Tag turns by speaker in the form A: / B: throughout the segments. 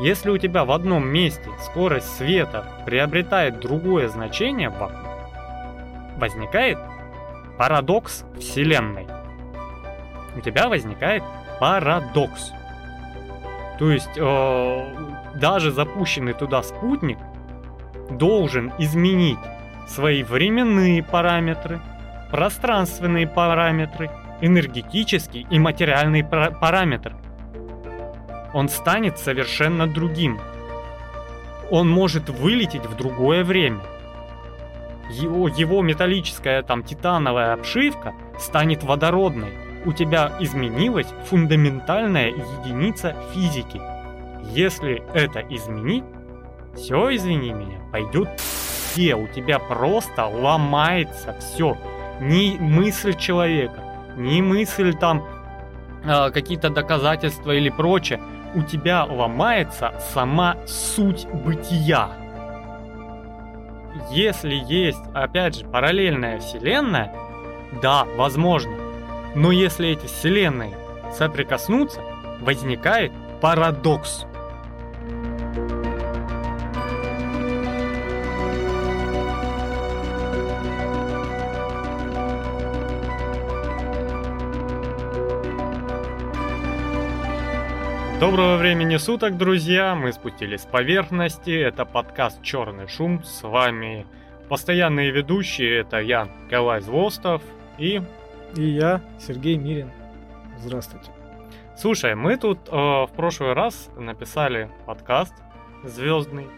A: Если у тебя в одном месте скорость света приобретает другое значение возникает парадокс Вселенной. У тебя возникает парадокс. То есть э, даже запущенный туда спутник должен изменить свои временные параметры, пространственные параметры, энергетические и материальные параметры. Он станет совершенно другим. Он может вылететь в другое время. Его, его металлическая там титановая обшивка станет водородной. У тебя изменилась фундаментальная единица физики. Если это изменить, все, извини меня, пойдет все. У тебя просто ломается все. Ни мысль человека, ни мысль там э, какие-то доказательства или прочее. У тебя ломается сама суть бытия. Если есть, опять же, параллельная вселенная, да, возможно. Но если эти вселенные соприкоснутся, возникает парадокс. Доброго времени суток, друзья! Мы спустились с поверхности. Это подкаст «Черный шум». С вами постоянные ведущие. Это я, Николай Звостов и...
B: И я, Сергей Мирин. Здравствуйте.
A: Слушай, мы тут э, в прошлый раз написали подкаст звездный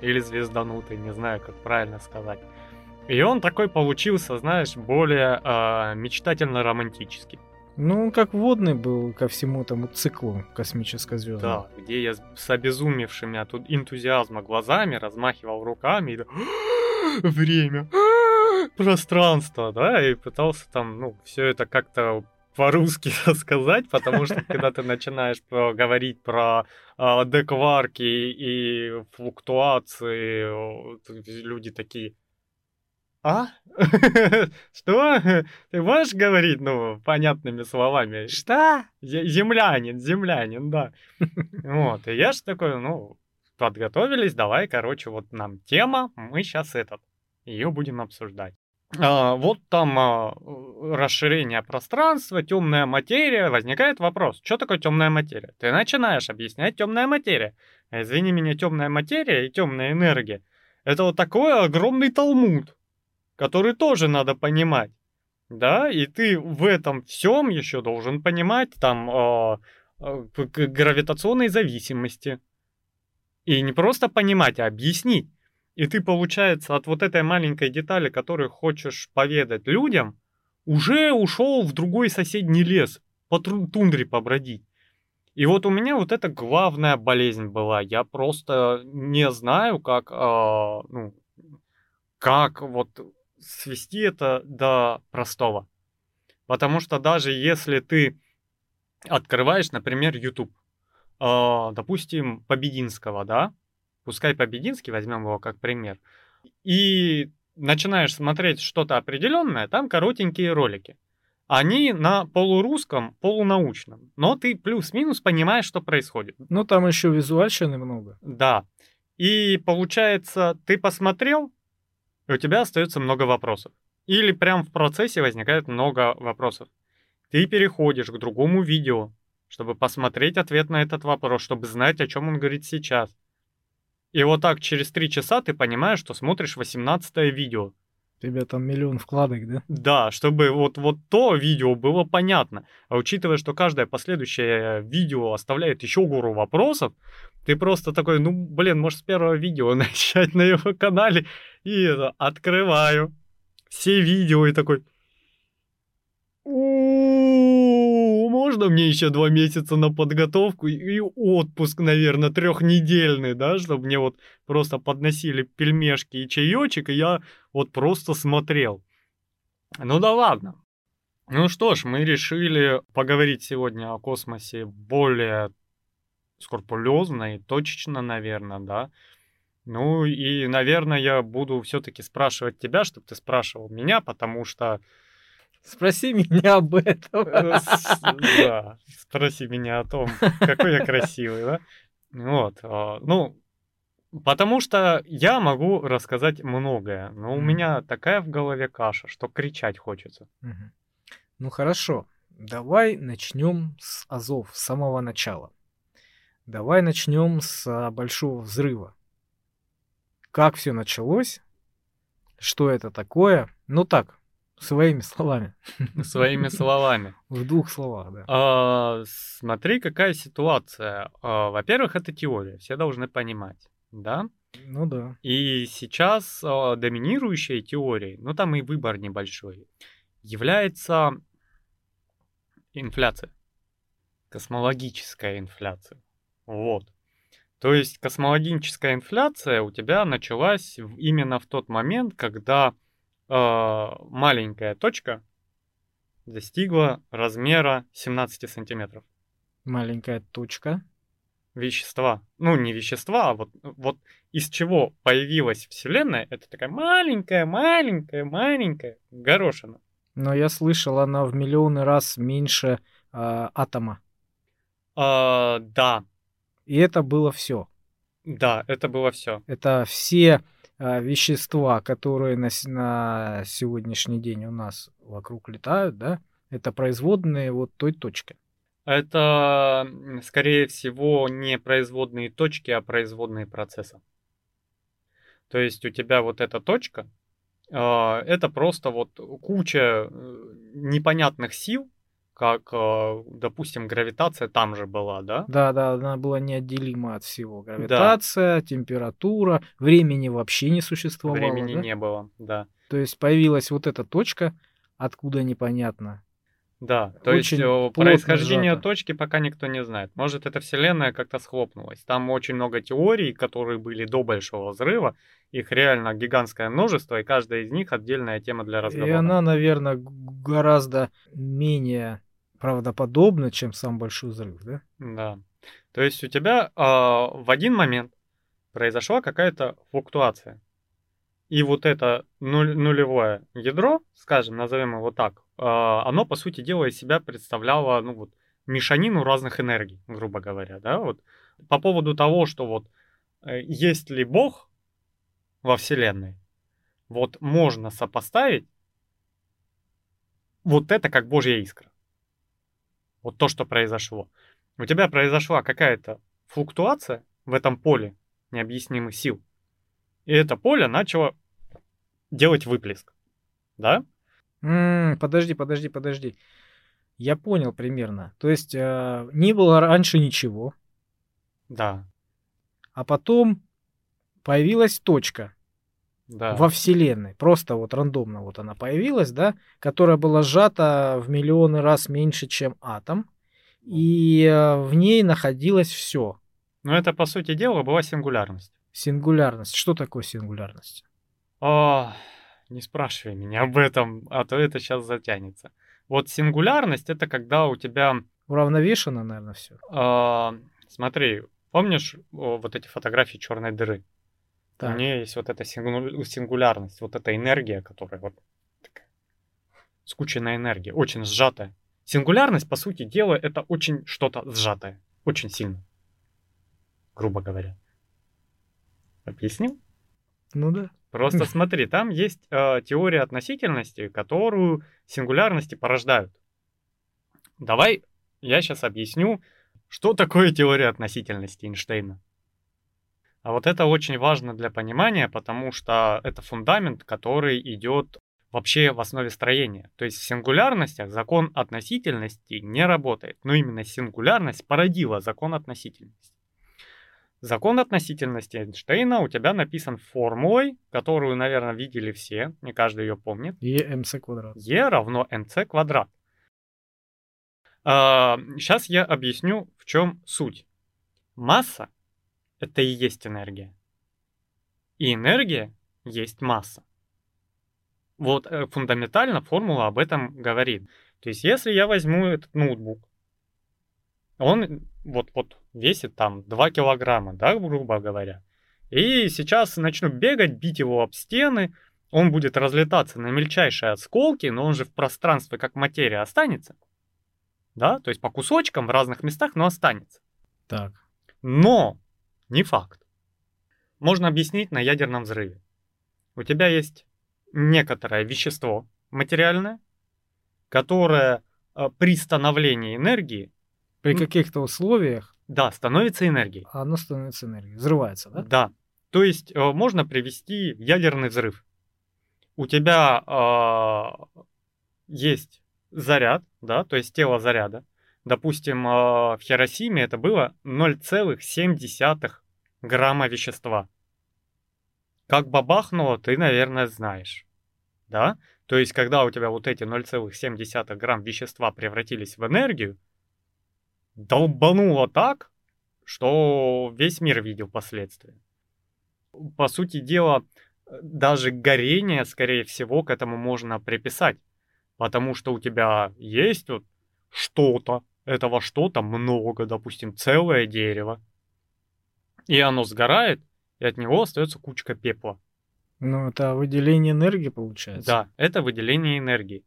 A: или звезданутый, не знаю, как правильно сказать. И он такой получился, знаешь, более э, мечтательно-романтический.
B: Ну, он как водный был ко всему тому циклу космической звезды.
A: Да, где я с обезумевшими от энтузиазма глазами размахивал руками и время, пространство, да, и пытался там, ну, все это как-то по-русски рассказать, потому что когда ты начинаешь говорить про э, декварки и флуктуации, люди такие, а? Что? Ты можешь говорить, ну, понятными словами?
B: Что?
A: Землянин, землянин, да. Вот, и я же такой, ну, подготовились, давай, короче, вот нам тема, мы сейчас этот, ее будем обсуждать. А, вот там а, расширение пространства, темная материя, возникает вопрос, что такое темная материя? Ты начинаешь объяснять темная материя. Извини меня, темная материя и темная энергия. Это вот такой огромный талмуд который тоже надо понимать. Да, и ты в этом всем еще должен понимать там э, э, гравитационной зависимости. И не просто понимать, а объяснить. И ты, получается, от вот этой маленькой детали, которую хочешь поведать людям, уже ушел в другой соседний лес, по тундре побродить. И вот у меня вот эта главная болезнь была. Я просто не знаю, как, э, ну, как вот свести это до простого. Потому что даже если ты открываешь, например, YouTube, э, допустим, Побединского, да, пускай Побединский, возьмем его как пример, и начинаешь смотреть что-то определенное, там коротенькие ролики. Они на полурусском, полунаучном, но ты плюс-минус понимаешь, что происходит.
B: Ну, там еще визуальщины много.
A: Да. И получается, ты посмотрел, и у тебя остается много вопросов. Или прям в процессе возникает много вопросов. Ты переходишь к другому видео, чтобы посмотреть ответ на этот вопрос, чтобы знать, о чем он говорит сейчас. И вот так через три часа ты понимаешь, что смотришь 18 видео.
B: Тебя там миллион вкладок, да?
A: Да, чтобы вот, вот то видео было понятно. А учитывая, что каждое последующее видео оставляет еще гору вопросов, ты просто такой, ну, блин, может, с первого видео начать на его канале. И это, открываю все видео и такой... Можно мне еще два месяца на подготовку и отпуск, наверное, трехнедельный, да, чтобы мне вот просто подносили пельмешки и чаечек, и я вот просто смотрел. Ну да ладно. Ну что ж, мы решили поговорить сегодня о космосе более скрупулезно и точечно, наверное, да. Ну и, наверное, я буду все-таки спрашивать тебя, чтобы ты спрашивал меня, потому что...
B: Спроси меня об этом.
A: Да, спроси меня о том, какой я красивый, да? Вот, а, ну, потому что я могу рассказать многое, но у меня такая в голове каша, что кричать хочется.
B: Ну хорошо, давай начнем с Азов, с самого начала. Давай начнем с а, большого взрыва. Как все началось? Что это такое? Ну так, своими словами.
A: Своими словами.
B: В двух словах, да.
A: А, смотри, какая ситуация. А, Во-первых, это теория, все должны понимать, да?
B: Ну да.
A: И сейчас а, доминирующей теорией, ну там и выбор небольшой, является инфляция. Космологическая инфляция. Вот. То есть космологическая инфляция у тебя началась именно в тот момент, когда маленькая точка достигла размера 17 сантиметров.
B: Маленькая точка.
A: Вещества. Ну, не вещества, а вот, вот из чего появилась Вселенная, это такая маленькая, маленькая, маленькая горошина.
B: Но я слышал, она в миллионы раз меньше а, атома.
A: А, да,
B: И это было все.
A: да, это было все.
B: Это все а, вещества, которые на, на сегодняшний день у нас вокруг летают, да, это производные вот той точки.
A: Это, скорее всего, не производные точки, а производные процесса. То есть у тебя вот эта точка, а, это просто вот куча э, непонятных сил, как, а, допустим, гравитация там же была, да?
B: Да, да, она была неотделима от всего. Гравитация, температура, времени вообще не существовало.
A: Времени
B: да?
A: не было, да.
B: То есть появилась вот эта точка, откуда непонятно.
A: Да, то
B: Очень
A: есть э, происхождение
B: сжато.
A: точки пока никто не знает. Может, эта вселенная как-то схлопнулась. Там очень много теорий, которые были до Большого Взрыва. Их реально гигантское множество, и каждая из них отдельная тема для
B: И
A: разговора.
B: она, наверное, гораздо менее правдоподобна, чем сам Большой Взрыв, да?
A: Да. То есть у тебя а, в один момент произошла какая-то флуктуация. И вот это нуль- нулевое ядро, скажем, назовем его так, а, оно, по сути дела, из себя представляло, ну вот, мешанину разных энергий, грубо говоря, да, вот. По поводу того, что вот, э, есть ли Бог во Вселенной, вот можно сопоставить вот это как Божья искра. Вот то, что произошло. У тебя произошла какая-то флуктуация в этом поле необъяснимых сил. И это поле начало делать выплеск. Да?
B: М, подожди, подожди, подожди. Я понял примерно. То есть э, не было раньше ничего,
A: Да.
B: а потом появилась точка
A: Да.
B: во Вселенной. Просто вот рандомно вот она появилась, да, которая была сжата в миллионы раз меньше, чем атом. И э, в ней находилось все.
A: Но это, по сути дела, была сингулярность.
B: Сингулярность. Что такое сингулярность?
A: А, не спрашивай меня об этом, а то это сейчас затянется. Вот сингулярность это когда у тебя
B: Уравновешено, наверное, все.
A: А, смотри, помнишь о, вот эти фотографии черной дыры? У нее есть вот эта сингу- сингулярность, вот эта энергия, которая вот такая скученная энергия, очень сжатая. Сингулярность, по сути дела, это очень что-то сжатое, очень сильно, грубо говоря. Объяснил?
B: Ну да.
A: Просто смотри, там есть э, теория относительности, которую сингулярности порождают. Давай я сейчас объясню, что такое теория относительности Эйнштейна. А вот это очень важно для понимания, потому что это фундамент, который идет вообще в основе строения. То есть в сингулярностях закон относительности не работает, но именно сингулярность породила закон относительности. Закон относительности Эйнштейна у тебя написан формулой, которую, наверное, видели все, не каждый ее помнит.
B: ЕМЦ квадрат.
A: Е равно mc квадрат. Сейчас я объясню, в чем суть. Масса — это и есть энергия. И энергия есть масса. Вот э, фундаментально формула об этом говорит. То есть если я возьму этот ноутбук, он вот, вот весит там 2 килограмма, да, грубо говоря. И сейчас начну бегать, бить его об стены, он будет разлетаться на мельчайшие осколки, но он же в пространстве как материя останется. Да, то есть по кусочкам в разных местах, но останется.
B: Так.
A: Но Не факт. Можно объяснить на ядерном взрыве. У тебя есть некоторое вещество материальное, которое э, при становлении энергии,
B: При каких-то условиях
A: да, становится энергией.
B: оно становится энергией. Взрывается, да?
A: Да. То есть э, можно привести ядерный взрыв. У тебя э, есть заряд, да, то есть тело заряда. Допустим, э, в Хиросиме это было 0,7 грамма вещества. Как бабахнуло, ты, наверное, знаешь. Да? То есть, когда у тебя вот эти 0,7 грамм вещества превратились в энергию, долбануло так, что весь мир видел последствия. По сути дела, даже горение, скорее всего, к этому можно приписать. Потому что у тебя есть вот что-то, этого что-то много, допустим, целое дерево. И оно сгорает, и от него остается кучка пепла.
B: Ну, это выделение энергии получается.
A: Да, это выделение энергии.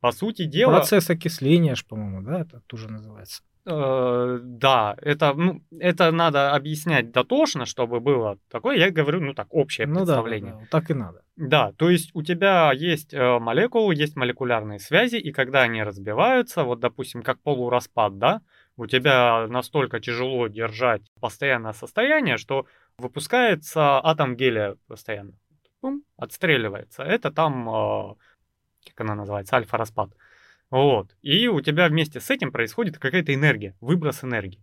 A: По сути дела...
B: Процесс окисления, по-моему, да, это тоже называется.
A: Э, да, это, ну, это надо объяснять дотошно, чтобы было такое. Я говорю, ну так, общее
B: Ну да, да,
A: представление.
B: да, так и надо.
A: Да, то есть у тебя есть э, молекулы, есть молекулярные связи, и когда они разбиваются, вот, допустим, как полураспад, да, у тебя настолько тяжело держать постоянное состояние, что выпускается атом гелия постоянно. Пум, отстреливается. Это там, э, как она называется, альфа-распад. Вот. И у тебя вместе с этим происходит какая-то энергия, выброс энергии.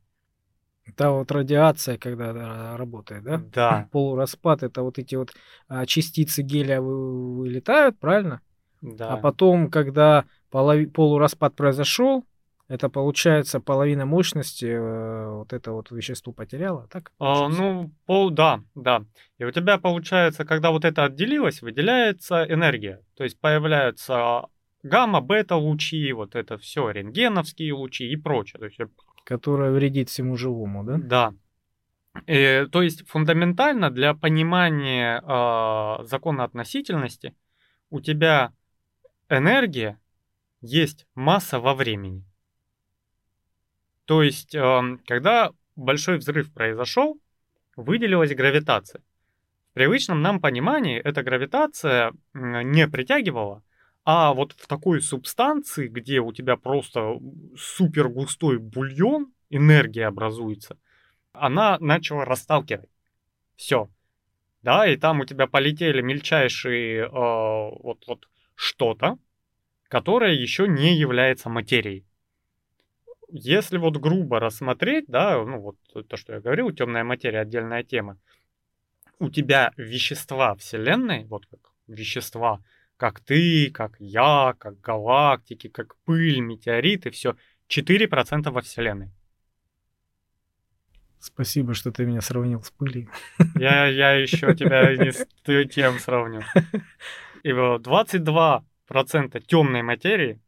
B: Это вот радиация, когда да, работает, да?
A: Да,
B: Полураспад это вот эти вот а, частицы гелия вы- вылетают, правильно?
A: да.
B: А потом, когда полови- полураспад произошел, это получается половина мощности э, вот это вот вещество потеряло, так?
A: А, ну, пол, да, да. И у тебя получается, когда вот это отделилось, выделяется энергия. То есть появляются гамма, бета лучи, вот это все, рентгеновские лучи и прочее. То есть, э,
B: Которая вредит всему живому, да?
A: да. Э, то есть фундаментально для понимания а, закона относительности у тебя энергия есть масса во времени. То есть, ам, когда большой взрыв произошел, выделилась гравитация. В привычном нам понимании эта гравитация не притягивала, а вот в такой субстанции, где у тебя просто супер густой бульон, энергия образуется, она начала расталкивать. Все. Да, и там у тебя полетели мельчайшие э, вот, вот что-то, которое еще не является материей. Если вот грубо рассмотреть, да, ну вот то, что я говорил, темная материя отдельная тема, у тебя вещества Вселенной, вот как вещества, как ты, как я, как галактики, как пыль, метеориты, все 4% во Вселенной.
B: Спасибо, что ты меня сравнил с пылью.
A: Я, я еще тебя не с тем сравню. И вот 22% темной материи,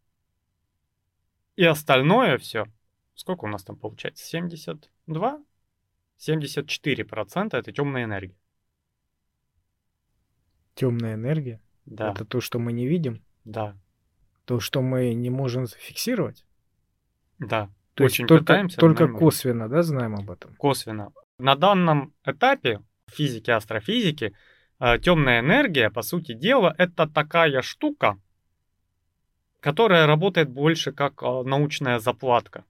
A: и остальное все. Сколько у нас там получается? 72? 74% это темная энергия.
B: Темная энергия.
A: Да,
B: Это то, что мы не видим,
A: да,
B: то, что мы не можем зафиксировать.
A: да.
B: То
A: Очень
B: есть только,
A: пытаемся,
B: только
A: можем.
B: косвенно, да, знаем об этом.
A: косвенно. На данном этапе физики, астрофизики, темная энергия, по сути дела, это такая штука, которая работает больше как э, научная заплатка.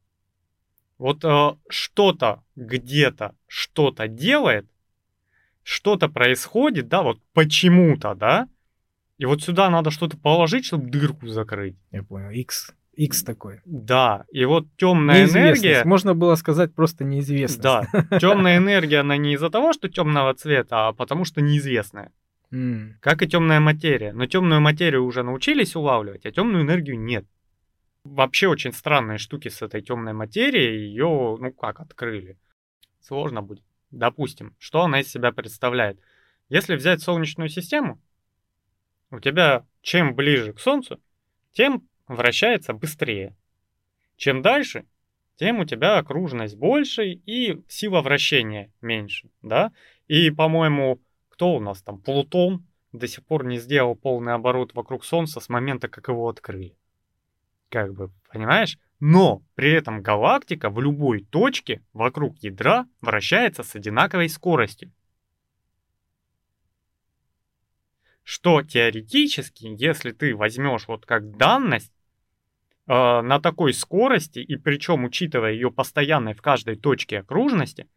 A: Вот э, что-то где-то что-то делает, что-то происходит, да, вот почему-то, да, и вот сюда надо что-то положить, чтобы дырку закрыть.
B: Я понял. X. X такой.
A: Да, и вот темная энергия...
B: Можно было сказать просто неизвестность.
A: Да, темная энергия, она не из-за того, что темного цвета, а потому что неизвестная.
B: М,
A: Как и темная материя. Но темную материю уже научились улавливать, а темную энергию нет. Вообще очень странные штуки с этой темной материей. Ее, ну как, открыли. Сложно будет. Допустим, что она из себя представляет. Если взять Солнечную систему, у тебя чем ближе к Солнцу, тем вращается быстрее. Чем дальше, тем у тебя окружность больше и сила вращения меньше, да? И, по-моему, кто у нас там, Плутон до сих пор не сделал полный оборот вокруг Солнца с момента, как его открыли. Как бы, понимаешь? Но при этом галактика в любой точке вокруг ядра вращается с одинаковой скоростью. Что теоретически, если ты возьмешь вот как данность э, на такой скорости, и причем учитывая ее постоянной в каждой точке окружности,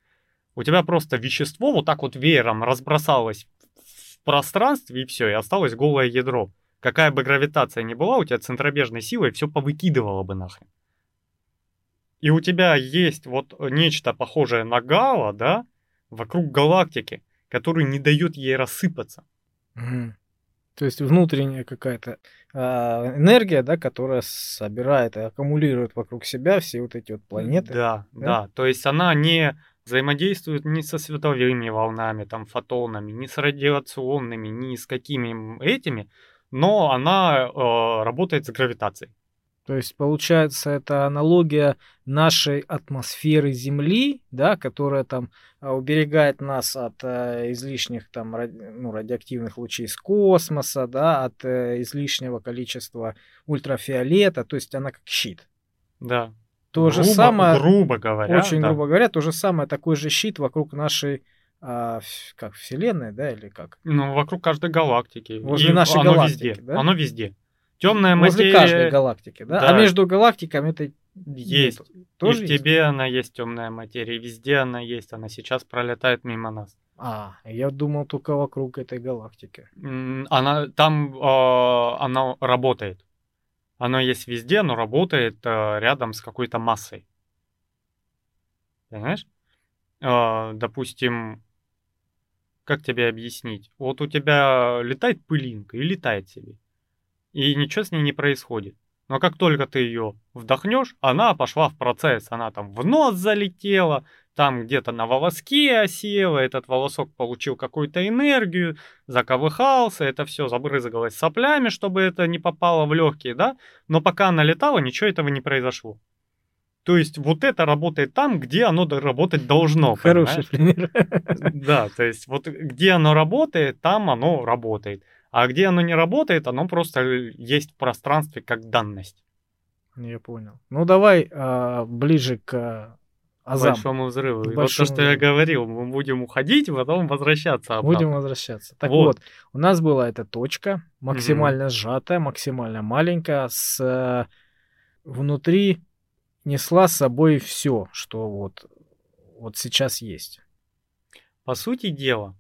A: у тебя просто вещество вот так вот веером разбросалось в пространстве и все, и осталось голое ядро. Какая бы гравитация ни была, у тебя центробежной силой все повыкидывало бы нахрен. И у тебя есть вот нечто похожее на гало, да, вокруг галактики, который не дает ей рассыпаться.
B: Угу. То есть внутренняя какая-то э, энергия, да, которая собирает и аккумулирует вокруг себя все вот эти вот планеты.
A: Да, да. да. То есть она не взаимодействует ни со световыми волнами, там, фотонами, ни с радиационными, ни с какими этими, но она э, работает с гравитацией.
B: То есть, получается, это аналогия нашей атмосферы Земли, да, которая там а, уберегает нас от э, излишних там ради, ну, радиоактивных лучей из космоса, да, от э, излишнего количества ультрафиолета, то есть она как щит.
A: Да.
B: То грубо, же самое,
A: грубо говоря,
B: очень
A: да.
B: грубо говоря, то же самое такой же щит вокруг нашей а, как вселенной, да, или как?
A: Ну вокруг каждой галактики.
B: Возле
A: И
B: нашей
A: оно
B: галактики,
A: везде.
B: да?
A: Оно везде. Темная
B: Возле
A: материя
B: каждой галактики, да?
A: Да.
B: А между галактиками это
A: есть.
B: нету.
A: И
B: Тоже
A: в
B: есть?
A: тебе она есть темная материя, и везде она есть. Она сейчас пролетает мимо нас.
B: А, я думал только вокруг этой галактики.
A: Она там э, она работает. Оно есть везде, но работает э, рядом с какой-то массой. Понимаешь? Э, допустим, как тебе объяснить? Вот у тебя летает пылинка и летает себе. И ничего с ней не происходит. Но как только ты ее вдохнешь, она пошла в процесс. Она там в нос залетела, там где-то на волоске осела, этот волосок получил какую-то энергию, заковыхался, это все забрызгалось соплями, чтобы это не попало в легкие, да? Но пока она летала, ничего этого не произошло. То есть вот это работает там, где оно работать должно.
B: Хороший
A: понимаешь?
B: пример.
A: Да, то есть вот где оно работает, там оно работает. А где оно не работает, оно просто есть в пространстве как данность.
B: Я понял. Ну давай а, ближе к
A: К
B: азам.
A: большому взрыву. И вот то,
B: большому
A: что я говорил, мы будем уходить, потом возвращаться обратно.
B: Будем возвращаться. Так
A: Вот.
B: вот. у нас была эта точка, максимально сжатая, максимально маленькая, с э, внутри несла с собой все, что вот, вот сейчас есть.
A: По сути дела,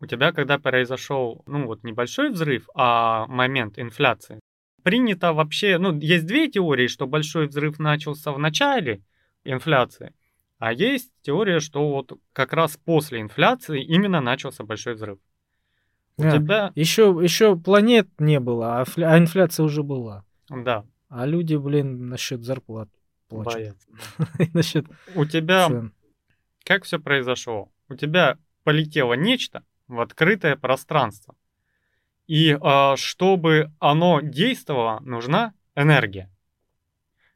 A: у тебя, когда произошел, ну вот небольшой взрыв, а момент инфляции, принято вообще, ну есть две теории, что большой взрыв начался в начале инфляции, а есть теория, что вот как раз после инфляции именно начался большой взрыв. У
B: Да.
A: тебя,
B: Еще, еще планет не было, а, фля- а инфляция уже была.
A: да,
B: А люди, блин, насчет зарплат плачут. насчет
A: У тебя
B: цен.
A: как все произошло? У тебя полетело нечто в открытое пространство. И а, чтобы оно действовало, нужна энергия.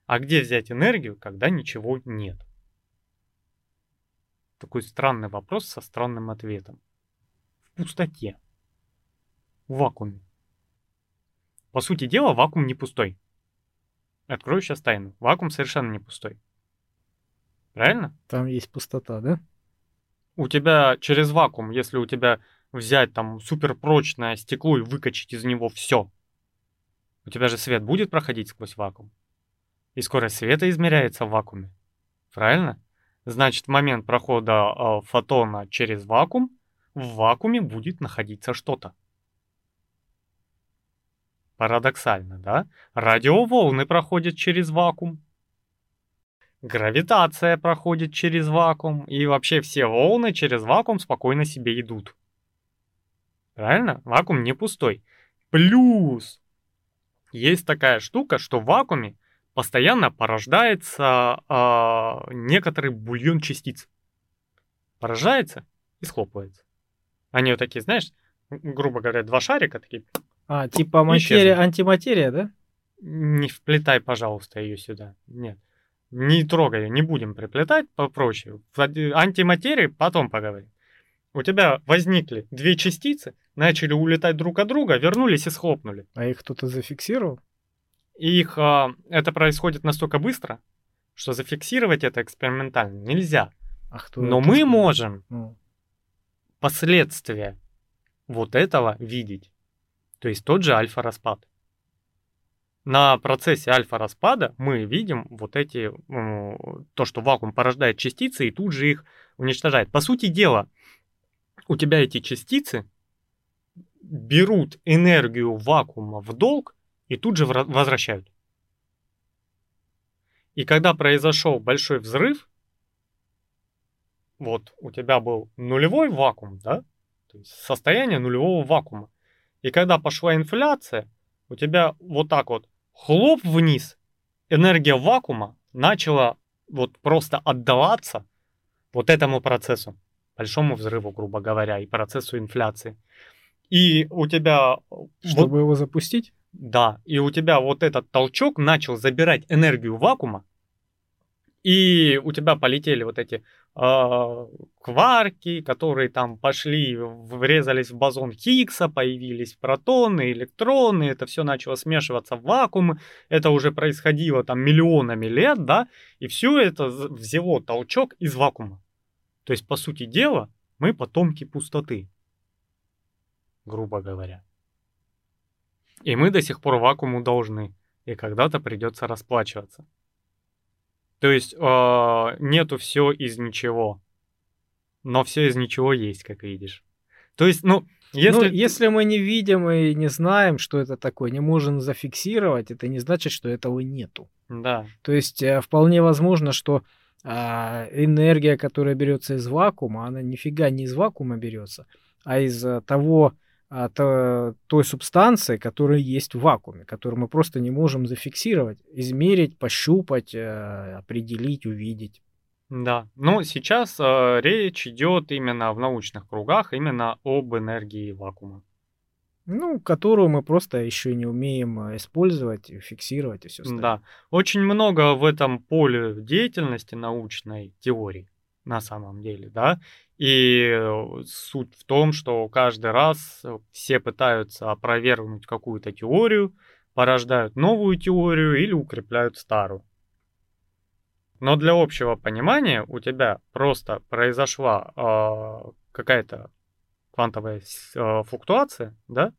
A: А где взять энергию, когда ничего нет? Такой странный вопрос со странным ответом. В пустоте. В вакууме. По сути дела, вакуум не пустой. Открою сейчас тайну. Вакуум совершенно не пустой. Правильно?
B: Там есть пустота, да?
A: У тебя через вакуум, если у тебя взять там суперпрочное стекло и выкачать из него все, у тебя же свет будет проходить сквозь вакуум. И скорость света измеряется в вакууме. Правильно? Значит, в момент прохода э, фотона через вакуум, в вакууме будет находиться что-то. Парадоксально, да? Радиоволны проходят через вакуум. Гравитация проходит через вакуум, и вообще все волны через вакуум спокойно себе идут. Правильно? Вакуум не пустой. Плюс есть такая штука, что в вакууме постоянно порождается а, некоторый бульон частиц. Порождается и схлопывается. Они вот такие, знаешь, грубо говоря, два шарика такие.
B: А, типа материя, антиматерия, да?
A: Не вплетай, пожалуйста, ее сюда. Нет. Не трогай, не будем приплетать, попроще. В антиматерии потом поговорим. У тебя возникли две частицы, начали улетать друг от друга, вернулись и схлопнули.
B: А их кто-то зафиксировал?
A: их, а, это происходит настолько быстро, что зафиксировать это экспериментально нельзя.
B: А кто
A: Но мы
B: сказал?
A: можем
B: Ну,
A: последствия вот этого видеть. То есть тот же альфа-распад. На процессе альфа-распада мы видим вот эти, м, то, что вакуум порождает частицы и тут же их уничтожает. По сути дела, у тебя эти частицы берут энергию вакуума в долг и тут же вра- возвращают. И когда произошел большой взрыв, вот у тебя был нулевой вакуум, да? То есть состояние нулевого вакуума. И когда пошла инфляция, у тебя вот так вот хлоп вниз, энергия вакуума начала вот просто отдаваться вот этому процессу, большому взрыву, грубо говоря, и процессу инфляции. И у тебя вот-
B: чтобы его запустить?
A: да, и у тебя вот этот толчок начал забирать энергию вакуума, и у тебя полетели вот эти кварки, которые там пошли, врезались в бозон Хиггса, появились протоны, электроны, это все начало смешиваться в вакуум, это уже происходило там миллионами лет, да, и все это взяло толчок из вакуума. То есть, по сути дела, мы потомки пустоты, грубо говоря. И мы до сих пор вакууму должны. И когда-то придется расплачиваться. То есть э, нету все из ничего. Но все из ничего есть, как видишь. То есть, ну, если...
B: Ну, если мы не видим и не знаем, что это такое, не можем зафиксировать, это не значит, что этого нету.
A: Да,
B: То есть э, вполне возможно, что а, энергия, которая берется из вакуума, она нифига не из вакуума берется, а из а, того, то- той субстанции, которая есть в вакууме, которую мы просто не можем зафиксировать, измерить, пощупать, э, определить, увидеть.
A: да. Но сейчас э, речь идет именно в научных кругах именно об энергии вакуума.
B: Ну, которую мы просто еще не умеем э, использовать, фиксировать и все остальное.
A: Да. Очень много в этом поле деятельности научной теории на самом деле, да. И э, суть в том, что каждый раз э, все пытаются опровергнуть какую-то теорию, порождают новую теорию или укрепляют старую. Но для общего понимания у тебя просто произошла э, какая-то квантовая э, флуктуация, да?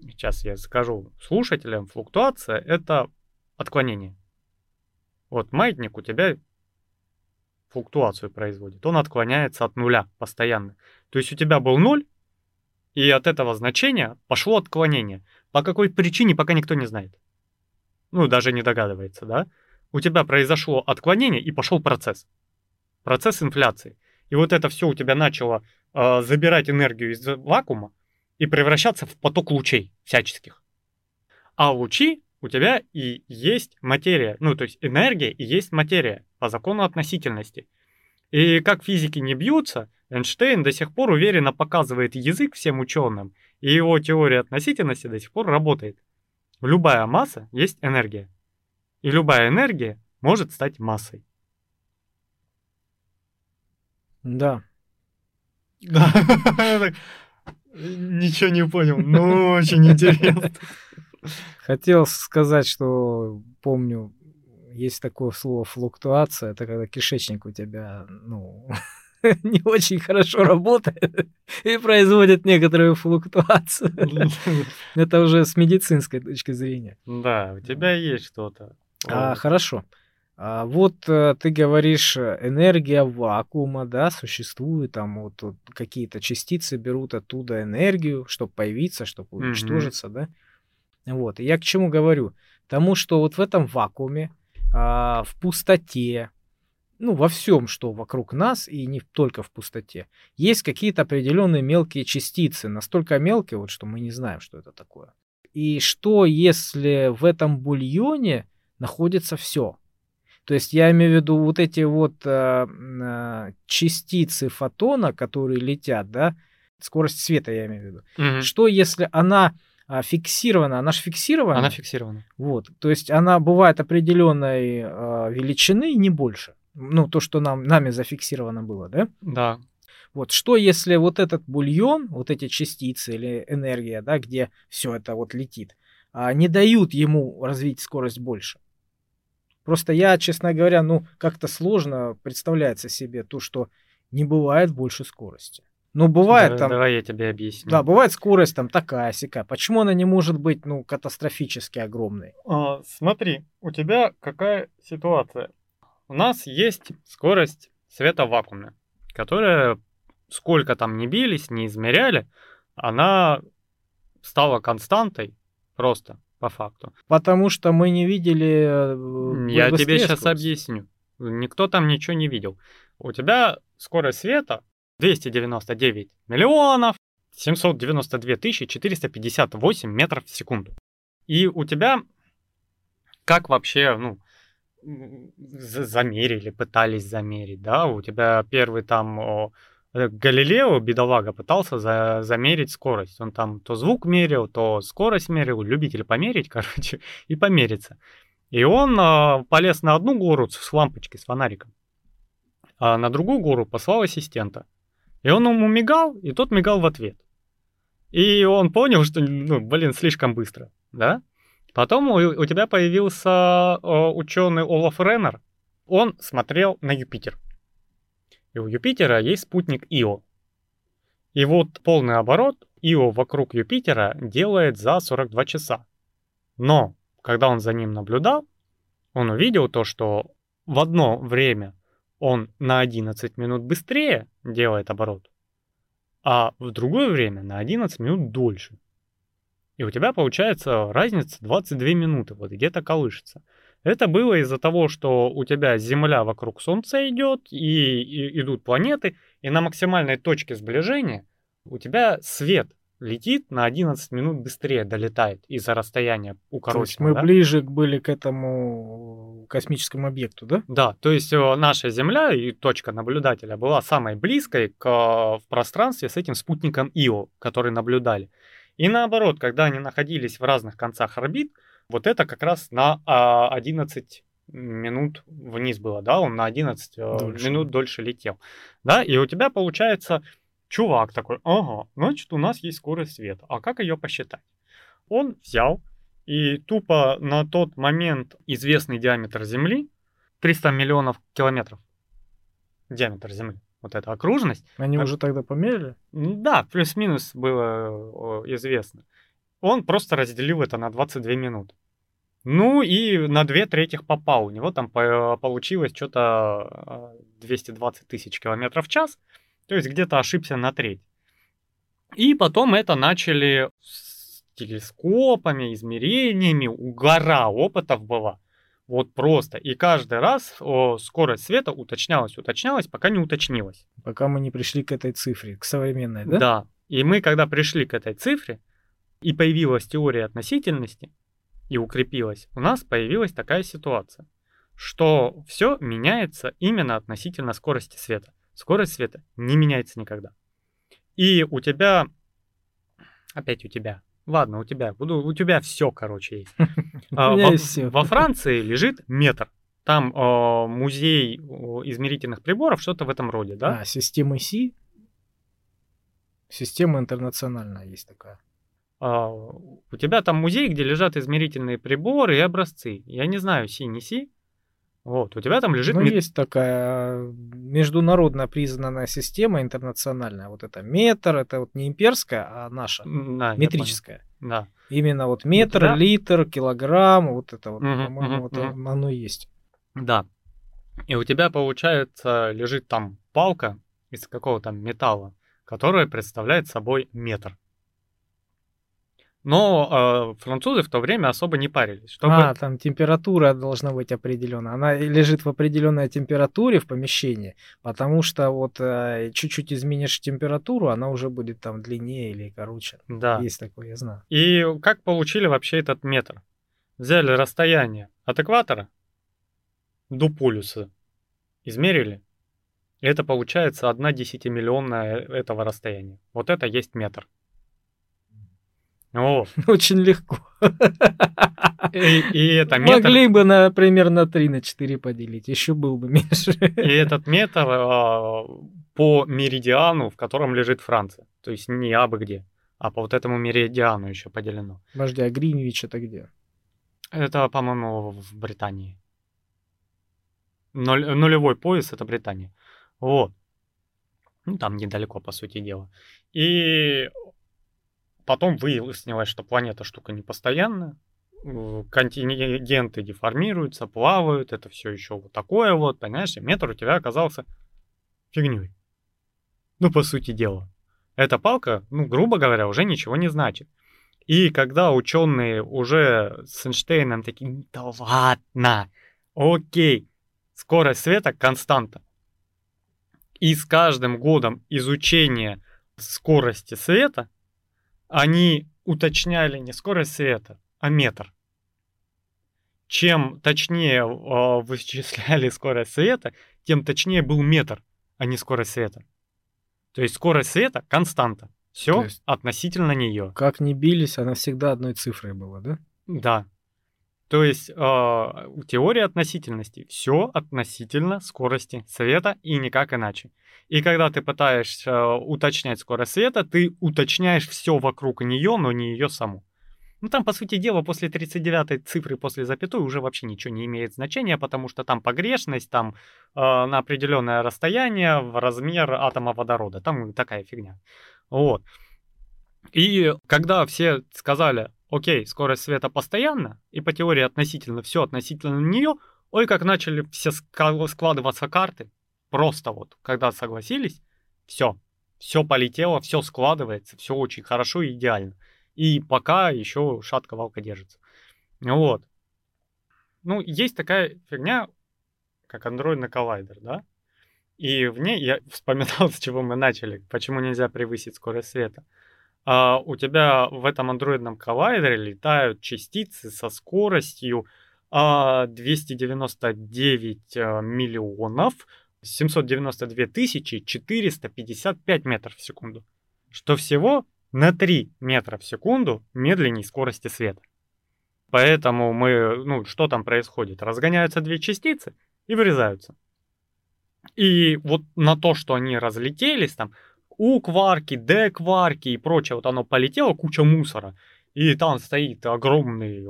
A: Сейчас я скажу слушателям, флуктуация это отклонение. Вот маятник у тебя флуктуацию производит. Он отклоняется от нуля постоянно. То есть у тебя был ноль, и от этого значения пошло отклонение. По какой причине, пока никто не знает. Ну, даже не догадывается, да? У тебя произошло отклонение, и пошел процесс. Процесс инфляции. И вот это все у тебя начало э, забирать энергию из вакуума и превращаться в поток лучей всяческих. А лучи у тебя и есть материя, ну то есть энергия и есть материя по закону относительности. И как физики не бьются, Эйнштейн до сих пор уверенно показывает язык всем ученым, и его теория относительности до сих пор работает. Любая масса есть энергия. И любая энергия может стать массой.
B: Да.
A: Ничего не понял, но очень интересно.
B: Хотел сказать, что помню, есть такое слово флуктуация, это когда кишечник у тебя, ну, не очень хорошо работает и производит некоторую флуктуацию. Это уже с медицинской точки зрения.
A: Да, у тебя есть что-то.
B: А, хорошо. А, вот э, ты говоришь, э, энергия вакуума, да, существует, там вот, вот какие-то частицы берут оттуда энергию, чтобы появиться, чтобы уничтожиться, да. Вот, и я к чему говорю? Тому, что вот в этом вакууме, в пустоте, ну, во всем, что вокруг нас, и не только в пустоте, есть какие-то определенные мелкие частицы, настолько мелкие, вот, что мы не знаем, что это такое. И что, если в этом бульоне находится все? То есть я имею в виду вот эти вот а, м, а, частицы фотона, которые летят, да, скорость света я имею в виду.
A: Мгм.
B: Что если она а, фиксирована, она же фиксирована,
A: Она фиксирована.
B: вот, то есть она бывает определенной а, величины, не больше. Ну, то, что нам, нами зафиксировано было, да?
A: Да.
B: Вот что если вот этот бульон, вот эти частицы или энергия, да, где все это вот летит, а, не дают ему развить скорость больше. Просто я, честно говоря, ну, как-то сложно представляется себе то, что не бывает больше скорости. Ну, бывает
A: Да-
B: там...
A: Давай я тебе объясню.
B: Да, бывает скорость там такая сякая. Почему она не может быть, ну, катастрофически огромной?
A: А, смотри, у тебя какая ситуация? У нас есть скорость света в вакууме, которая сколько там не бились, не измеряли, она стала константой просто по факту.
B: Потому что мы не видели... э,
A: Я тебе сейчас
B: скорость.
A: объясню. Никто там ничего не видел. У тебя скорость света 299 миллионов 792 тысячи 458 метров в секунду. И у тебя как вообще, ну, замерили, пытались замерить, да? У тебя первый там о, э, Галилео, бедолага, пытался за- замерить скорость. Он там то звук мерил, то скорость мерил, любитель померить, короче, и помериться. И он а, полез на одну гору с лампочкой, с фонариком, а на другую гору послал ассистента. И он ему мигал, и тот мигал в ответ. И он понял, что, ну, блин, слишком быстро, да? Потом у, у тебя появился ученый Олаф Реннер. Он смотрел на Юпитер. И у Юпитера есть спутник Ио. И вот полный оборот Ио вокруг Юпитера делает за 42 часа. Но, когда он за ним наблюдал, он увидел то, что в одно время он на 11 минут быстрее делает оборот, а в другое время на 11 минут дольше. И у тебя получается разница 22 минуты, вот где-то колышется. Это было из-за того, что у тебя Земля вокруг Солнца идет, и, и идут планеты, и на максимальной точке сближения у тебя свет летит на 11 минут быстрее, долетает из-за расстояния
B: То есть
A: укороченного.
B: мы
A: да?
B: ближе были к этому космическому объекту, да?
A: Да, то есть э, наша Земля и точка наблюдателя была самой близкой к, э, в пространстве с этим спутником Ио, который наблюдали. И наоборот, когда они находились в разных концах орбит, вот это как раз на а, 11 минут вниз было, да, он на 11 э,
B: Дольше.
A: минут дольше летел. Да, и у тебя получается чувак такой, ага, значит, у нас есть скорость света, а как ее посчитать? Он взял и тупо на тот момент известный диаметр Земли, 300 миллионов километров диаметр Земли, вот эта окружность,
B: Они
A: Так.
B: уже тогда померили?
A: Да, плюс-минус было известно. Он просто разделил это на 22 минуты. Ну и на две третьих попал. У него там по- получилось что-то 220 тысяч километров в час. То есть где-то ошибся на треть. И потом это начали с телескопами, измерениями. Гора опытов была. Вот просто. И каждый раз о, скорость света уточнялась, уточнялась, пока не уточнилась.
B: Пока мы не пришли к этой цифре, к современной, да?
A: Да. И мы, когда пришли к этой цифре, и появилась теория относительности, и укрепилась, у нас появилась такая ситуация, что все меняется именно относительно скорости света. Скорость света не меняется никогда. И у тебя, опять у тебя, ладно, у тебя, буду, у тебя все, короче, есть. А, во- Франции лежит метр. Там э, музей измерительных приборов, что-то в этом роде, да?
B: А, система Си? Система интернациональная есть такая.
A: А, у тебя там музей, где лежат измерительные приборы и образцы. Я не знаю, си не си. Вот, у тебя там лежит...
B: Ну,
A: мет-
B: есть такая международно признанная система интернациональная. Вот это метр, это вот не имперская, а наша,
A: да,
B: метрическая.
A: Да.
B: Именно вот метр,
A: тебя-
B: литр, килограмм, вот это вот,
A: Мгм,
B: по-моему,
A: мгм,
B: вот
A: мгм.
B: оно есть.
A: Да. И у тебя, получается, лежит там палка из какого-то металла, которая представляет собой метр. Но э, французы в то время особо не парились. Чтобы...
B: А, там температура должна быть определенная. Она лежит в определенной температуре в помещении, потому что вот э, чуть-чуть изменишь температуру, она уже будет там длиннее или короче.
A: Да.
B: Есть такое, я знаю.
A: И как получили вообще этот метр? Взяли расстояние от экватора до полюса, измерили. И это получается одна десятимиллионная этого расстояния. Вот это есть метр. Вот.
B: Очень легко.
A: И, и это метр,
B: Могли бы, например, на 3, на 4 поделить, еще был бы меньше.
A: и этот метр а, по меридиану, в котором лежит Франция. То есть не абы где, а по вот этому меридиану еще поделено.
B: Подожди, а Гринвич это где?
A: Это, по-моему, в Британии. Ноль, нулевой пояс это Британия. Вот. Ну, там недалеко, по сути дела. И потом выяснилось, что планета штука непостоянная. Континенты деформируются, плавают, это все еще вот такое вот, понимаешь, метр у тебя оказался фигней. Ну, по сути дела. Эта палка, ну, грубо говоря, уже ничего не значит. И когда ученые уже с Эйнштейном такие, да ладно, окей, скорость света константа. И с каждым годом изучения скорости света они уточняли не скорость света, а метр. Чем точнее э, вычисляли скорость света, тем точнее был метр, а не скорость света. То есть скорость света константа. Все относительно нее.
B: Как ни бились, она всегда одной цифрой была, да?
A: Да. То есть э, теория относительности. Все относительно скорости света и никак иначе. И когда ты пытаешься э, уточнять скорость света, ты уточняешь все вокруг нее, но не ее саму. Ну, там, по сути дела, после 39-й цифры после запятой уже вообще ничего не имеет значения, потому что там погрешность, там э, на определенное расстояние в размер атома водорода. Там такая фигня. Вот. И когда все сказали, окей, скорость света постоянна, и по теории относительно все относительно нее, ой, как начали все складываться карты, просто вот, когда согласились, все, все полетело, все складывается, все очень хорошо и идеально. И пока еще шатка валка держится. Вот. Ну, есть такая фигня, как андроидный коллайдер, да? И в ней я вспоминал, с чего мы начали, почему нельзя превысить скорость света. А у тебя в этом андроидном коллайдере летают частицы со скоростью а, 299 а, миллионов 792 тысячи 455 метров в секунду. Что всего на 3 метра в секунду медленнее скорости света. Поэтому мы, ну, что там происходит? Разгоняются две частицы и вырезаются. И вот на то, что они разлетелись, там, у кварки, Д кварки и прочее, вот оно полетело, куча мусора. И там стоит огромный,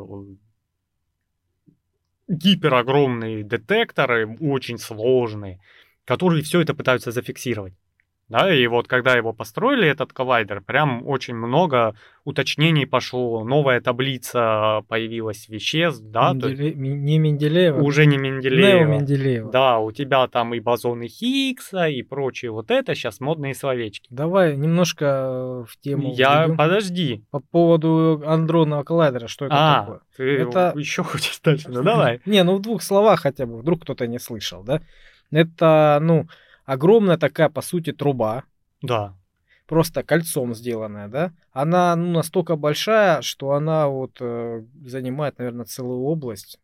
A: гиперогромные детекторы, очень сложные, которые все это пытаются зафиксировать. Да, и вот когда его построили, этот коллайдер, прям очень много уточнений пошло, новая таблица появилась веществ, да.
B: Менделе... То... Не Менделеева.
A: Уже не Менделеева.
B: Нео Менделеева.
A: Да, у тебя там и бозоны Хиггса, и прочее вот это, сейчас модные словечки.
B: Давай немножко в тему.
A: Я, введем. подожди.
B: По поводу андронного коллайдера, что это
A: а,
B: такое?
A: ты это... еще хочешь дальше, ну давай.
B: Не, ну в двух словах хотя бы, вдруг кто-то не слышал, да. Это, ну, огромная такая, по сути, труба.
A: Да.
B: Просто кольцом сделанная, да? Она ну, настолько большая, что она вот э, занимает, наверное, целую область.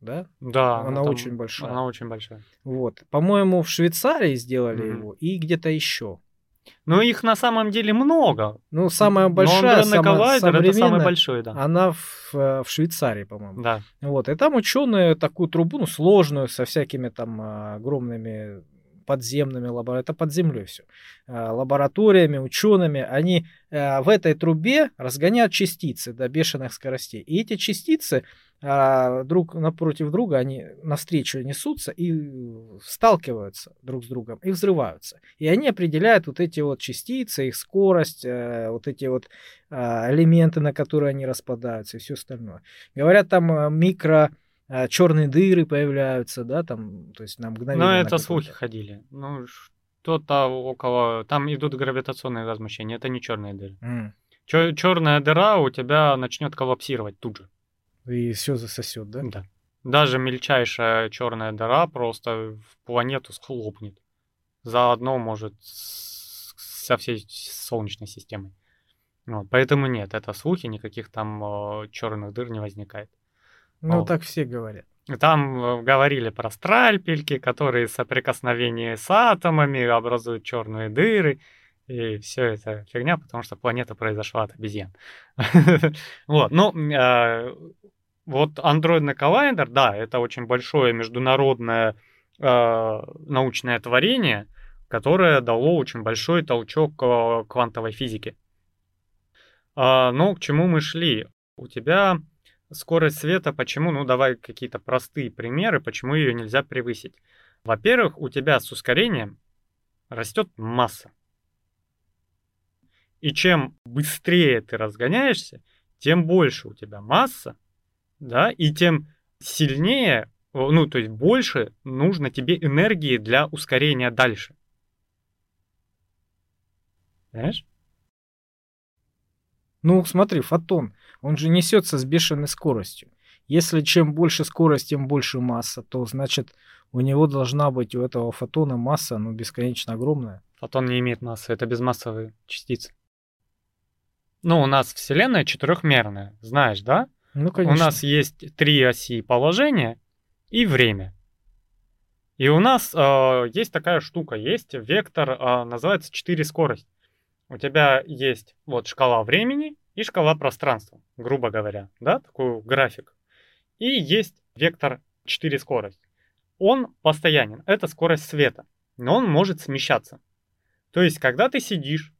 B: Да?
A: Да.
B: Она там, очень большая.
A: Она очень большая.
B: Вот. По-моему, в Швейцарии сделали mm-hmm. его и где-то еще.
A: Но их на самом деле много.
B: Ну, самая большая, самая
A: это самый большой, да.
B: Она в, э, в Швейцарии, по-моему.
A: Да.
B: Вот. И там ученые такую трубу, ну, сложную, со всякими там а, огромными подземными лабораториями, это под землей все, а, лабораториями, учеными, они а, в этой трубе разгоняют частицы до бешеных скоростей. И эти частицы а, друг напротив друга, они навстречу несутся и сталкиваются друг с другом и взрываются. И они определяют вот эти вот частицы, их скорость, э, вот эти вот элементы, на которые они распадаются и все остальное. Говорят, там микро черные дыры появляются, да, там, то есть на мгновение.
A: Ну, это слухи ходили. Ну, что-то около... Там идут гравитационные возмущения, это не черные дыры. Mm. Черная дыра у тебя начнет коллапсировать тут же.
B: И все засосет, да?
A: Да. Даже мельчайшая черная дыра просто в планету схлопнет. Заодно может со всей Солнечной системой. Вот, поэтому нет, это слухи, никаких там э, черных дыр не возникает.
B: Ну, вот. так все говорят.
A: Там э, говорили про стральпельки, которые соприкосновение с атомами образуют черные дыры. И все это фигня, потому что планета произошла от обезьян. Вот, ну, э, вот андроидный коллайдер, да, это очень большое международное э, научное творение, которое дало очень большой толчок квантовой физике. А, ну, к чему мы шли? У тебя скорость света, почему? Ну, давай какие-то простые примеры, почему ее нельзя превысить. Во-первых, у тебя с ускорением растет масса. И чем быстрее ты разгоняешься, тем больше у тебя масса, да, и тем сильнее, ну, то есть больше нужно тебе энергии для ускорения дальше. Понимаешь?
B: Ну, смотри, фотон, он же несется с бешеной скоростью. Если чем больше скорость, тем больше масса, то значит у него должна быть у этого фотона масса, ну, бесконечно огромная.
A: Фотон не имеет массы, это безмассовые частицы. Ну, у нас Вселенная четырехмерная, знаешь, да?
B: Ну, конечно.
A: У нас есть три оси положения и время. И у нас э, есть такая штука, есть вектор, э, называется 4 скорость. У тебя есть вот шкала времени и шкала пространства, грубо говоря, да, такой график. И есть вектор 4 скорость. Он постоянен, это скорость света, но он может смещаться. То есть, когда ты сидишь,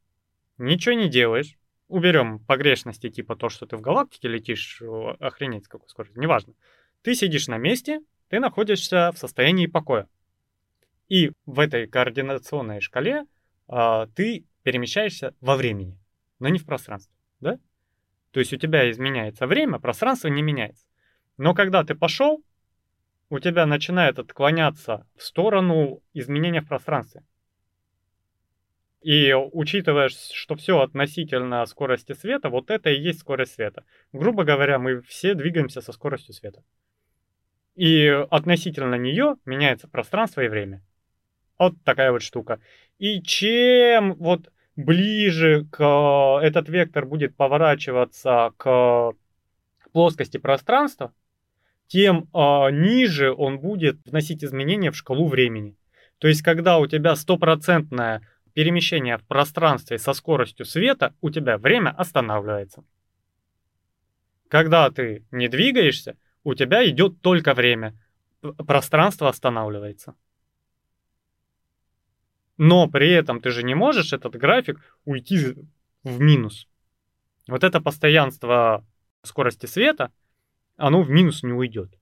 A: ничего не делаешь, уберем погрешности, типа то, что ты в галактике летишь, охренеть какой скоростью, неважно. Ты сидишь на месте, ты находишься в состоянии покоя. И в этой координационной шкале а, ты перемещаешься во времени, но не в пространстве, да? То есть у тебя изменяется время, пространство не меняется. Но когда ты пошел, у тебя начинает отклоняться в сторону изменения в пространстве. И учитывая, что все относительно скорости света, вот это и есть скорость света. Грубо говоря, мы все двигаемся со скоростью света. И относительно нее меняется пространство и время. Вот такая вот штука. И чем вот ближе к этот вектор будет поворачиваться к плоскости пространства, тем э, ниже он будет вносить изменения в шкалу времени. То есть, когда у тебя стопроцентная перемещения в пространстве со скоростью света, у тебя время останавливается. Когда ты не двигаешься, у тебя идет только время. Пространство останавливается. Но при этом ты же не можешь этот график уйти в минус. Вот это постоянство скорости света, оно в минус не уйдет.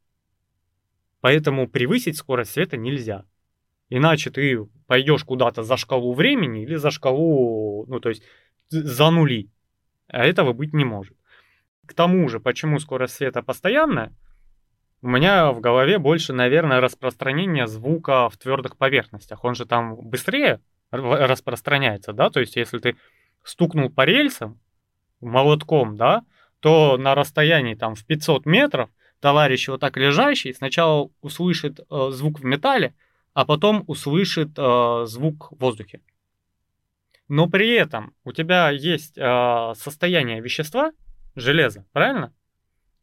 A: Поэтому превысить скорость света нельзя. Иначе ты пойдешь куда-то за шкалу времени или за шкалу, ну то есть за нули. А этого быть не может. К тому же, почему скорость света постоянная, у меня в голове больше, наверное, распространение звука в твердых поверхностях. Он же там быстрее распространяется, да? То есть, если ты стукнул по рельсам молотком, да, то на расстоянии там в 500 метров товарищ вот так лежащий сначала услышит э, звук в металле, а потом услышит э, звук в воздухе. Но при этом у тебя есть э, состояние вещества, железа, правильно?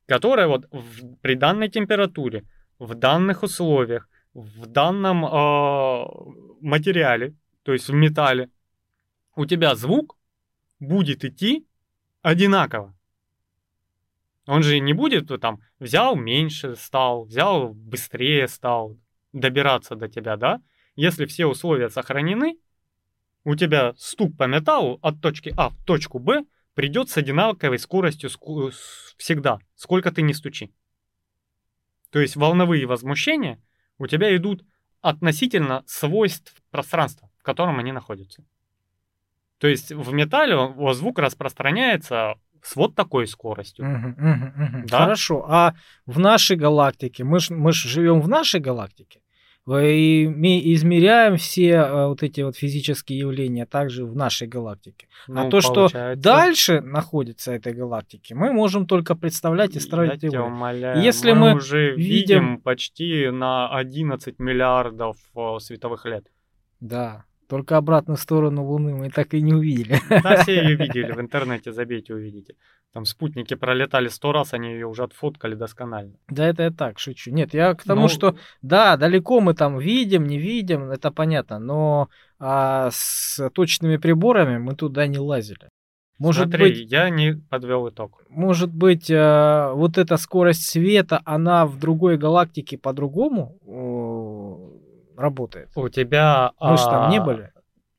A: Которое вот в, при данной температуре, в данных условиях, в данном э, материале, то есть в металле, у тебя звук будет идти одинаково. Он же не будет там взял меньше стал, взял быстрее стал, добираться до тебя, да, если все условия сохранены, у тебя стук по металлу от точки А в точку Б придет с одинаковой скоростью всегда, сколько ты не стучи. То есть волновые возмущения у тебя идут относительно свойств пространства, в котором они находятся. То есть в металле звук распространяется с вот такой скоростью.
B: Угу, угу, угу. Да? Хорошо. А в нашей галактике, мы же мы ж живем в нашей галактике, и мы измеряем все э, вот эти вот физические явления также в нашей галактике. А ну, а то, получается... что дальше находится этой галактики, мы можем только представлять и строить
A: Я его. Умоляю, Если мы, мы уже видим... видим почти на 11 миллиардов э, световых лет.
B: Да, только обратную сторону Луны мы так и не увидели.
A: Да, все ее видели, в интернете забейте, увидите. Там спутники пролетали сто раз, они ее уже отфоткали досконально.
B: Да это я так шучу. Нет, я к тому, но... что да, далеко мы там видим, не видим, это понятно, но а с точными приборами мы туда не лазили.
A: Может Смотри, быть, я не подвел итог.
B: Может быть, э, вот эта скорость света, она в другой галактике по-другому работает.
A: У тебя...
B: Мы же там не были.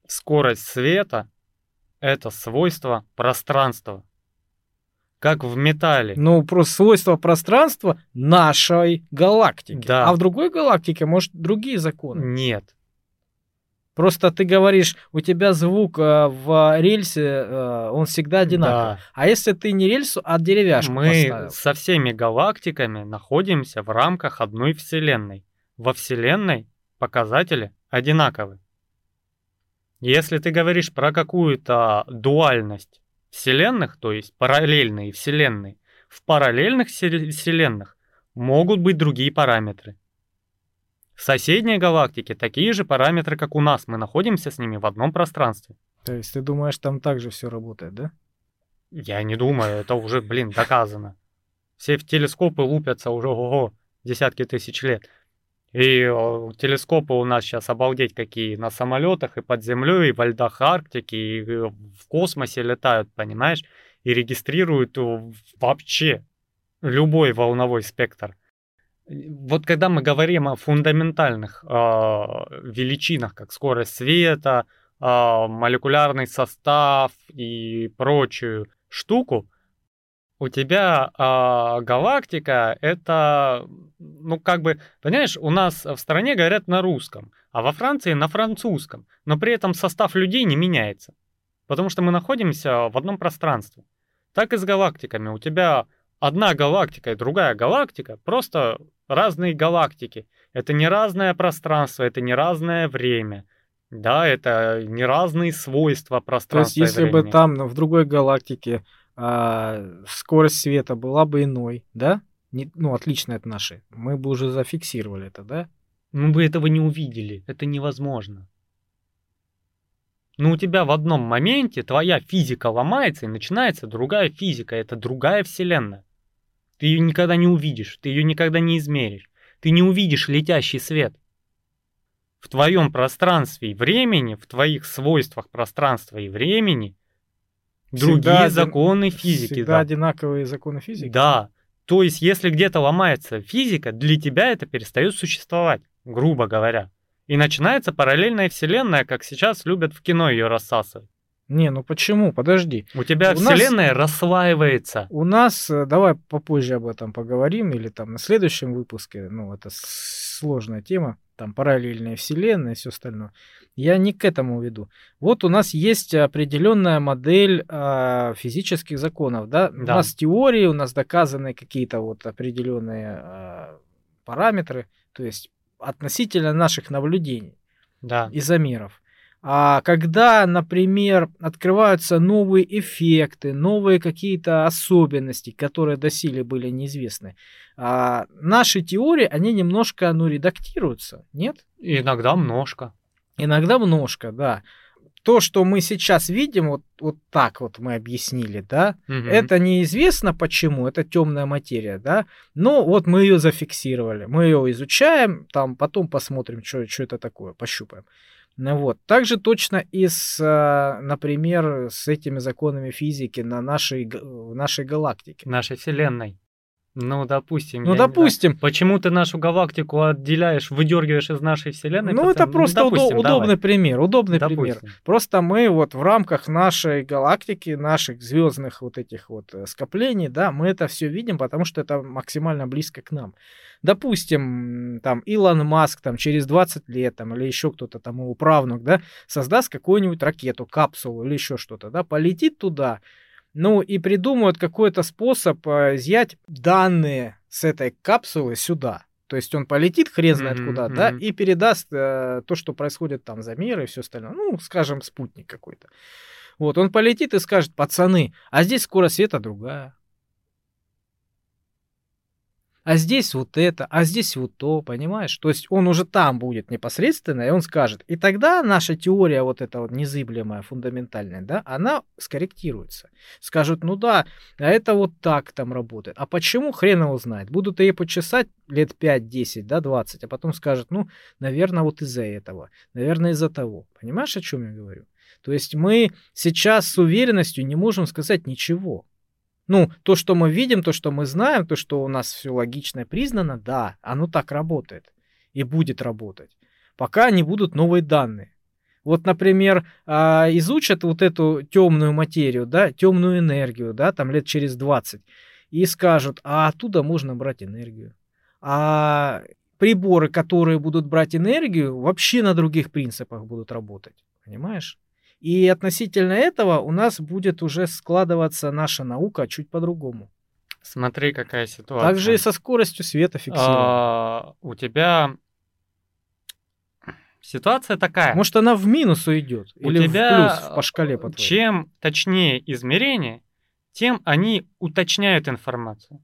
A: Скорость света — это свойство пространства. как в металле.
B: Ну, просто свойства пространства нашей галактики.
A: Да.
B: А в другой галактике, может, другие законы.
A: Нет.
B: Просто ты говоришь, у тебя звук э, в рельсе, э, он всегда одинаковый.
A: Да.
B: А если ты не рельсу, а деревяшку
A: Мы
B: поставил?
A: со всеми галактиками находимся в рамках одной Вселенной. Во Вселенной показатели одинаковы. Если ты говоришь про какую-то дуальность Вселенных, то есть параллельные Вселенные, в параллельных вселе- Вселенных могут быть другие параметры. В соседней галактике такие же параметры, как у нас. Мы находимся с ними в одном пространстве.
B: То есть ты думаешь, там также все работает, да?
A: Я не думаю, это уже, блин, доказано. Все в телескопы лупятся уже, ого, десятки тысяч лет. И телескопы у нас сейчас обалдеть какие на самолетах и под землей, и во льдах Арктики, и э, в космосе летают, понимаешь, и регистрируют вообще любой волновой спектр. Вот когда мы говорим о фундаментальных э, величинах, как скорость света, э, молекулярный состав и прочую штуку, у тебя а, галактика это, ну как бы, понимаешь, у нас в стране говорят на русском, а во Франции на французском, но при этом состав людей не меняется, потому что мы находимся в одном пространстве. Так и с галактиками. У тебя одна галактика и другая галактика, просто разные галактики. Это не разное пространство, это не разное время. Да, это не разные свойства
B: То есть,
A: пространства
B: если бы там, в другой галактике, а, скорость света была бы иной, да? Не- ну, отличная от нашей. Мы бы уже зафиксировали это, да?
A: Мы бы этого не увидели. Это невозможно. Но у тебя в одном моменте твоя физика ломается, и начинается другая физика. Это другая вселенная. Ты ее никогда не увидишь, ты ее никогда не измеришь. Ты не увидишь летящий свет. В твоем пространстве и времени, в твоих свойствах пространства и времени другие
B: Всегда один-
A: законы физики.
B: Всегда
A: да.
B: одинаковые законы физики.
A: Да. То есть, если где-то ломается физика, для тебя это перестает существовать, грубо говоря. И начинается параллельная вселенная, как сейчас любят в кино ее рассасывать.
B: Не, ну почему? Подожди.
A: У тебя
B: У нас-
A: вселенная расслаивается.
B: У нас, э, давай попозже об этом поговорим, или там на следующем выпуске, ну, это сложная тема, там параллельная вселенная и все остальное. Я не к этому веду. Вот у нас есть определенная модель а, физических законов, да? У
A: Да.
B: нас теории, у нас доказаны какие-то вот определенные а, параметры, то есть относительно наших наблюдений
A: Да.
B: и замеров. А когда, например, открываются новые эффекты, новые какие-то особенности, которые доселе были неизвестны, а, наши теории, они немножко, ну, редактируются, нет?
A: Иногда множко.
B: Иногда немножко, да. То, что мы сейчас видим, вот, вот так вот мы объяснили, да,
A: Мгм.
B: это неизвестно почему, это темная материя, да, но вот мы ее зафиксировали, мы ее изучаем, там потом посмотрим, что это такое, пощупаем. Ну вот. Также точно и с, а, например, с этими законами физики на нашей, нашей галактике.
A: нашей вселенной. Ну, допустим.
B: Ну, допустим,
A: Почему ты нашу галактику отделяешь, выдергиваешь из нашей вселенной?
B: ну, это
A: Потому-
B: просто удо-
A: допустим, давай.
B: удобный пример, удобный пример.
A: Допустим.
B: Просто мы вот в рамках нашей галактики, наших звездных вот этих вот э, скоплений, да, мы это все видим, потому что это максимально близко к нам. Допустим, там Илон Маск там через 20 лет там или еще кто-то там его правнук, да, создаст какую-нибудь ракету, капсулу или еще что-то, да, полетит туда, ну и придумают какой-то способ э, изъять данные с этой капсулы сюда. То есть он полетит хрен знает
A: Мгм,
B: куда, да,
A: мгм.
B: и передаст э, то, что происходит там за мир и все остальное. Ну, скажем, спутник какой-то. Вот, он полетит и скажет, пацаны, а здесь скорость света другая. А здесь вот это, а здесь вот то, понимаешь? То есть он уже там будет непосредственно, и он скажет. И тогда наша теория вот эта вот незыблемая, фундаментальная, да, она скорректируется. Скажут, ну да, а это вот так там работает. А почему, хрен его знает. Будут ее почесать лет 5, 10, да, 20, а потом скажут, ну, наверное, вот из-за этого, наверное, из-за того. Понимаешь, о чем я говорю? То есть мы сейчас с уверенностью не можем сказать ничего. Ну, то, что мы видим, то, что мы знаем, то, что у нас все логично признано, да, оно так работает и будет работать. Пока не будут новые данные. Вот, например, а, изучат вот эту темную материю, да, темную энергию, да, там лет через 20, и скажут, а оттуда можно брать энергию. А приборы, которые будут брать энергию, вообще на других принципах будут работать. Понимаешь? И относительно этого у нас будет уже складываться наша наука чуть по-другому.
A: Смотри, какая ситуация.
B: Также и со скоростью света фиксировано.
A: А, у тебя ситуация такая.
B: Может, она в минус уйдет?
A: у
B: или
A: тебя
B: в плюс по шкале, по
A: чем точнее измерения, тем они уточняют информацию.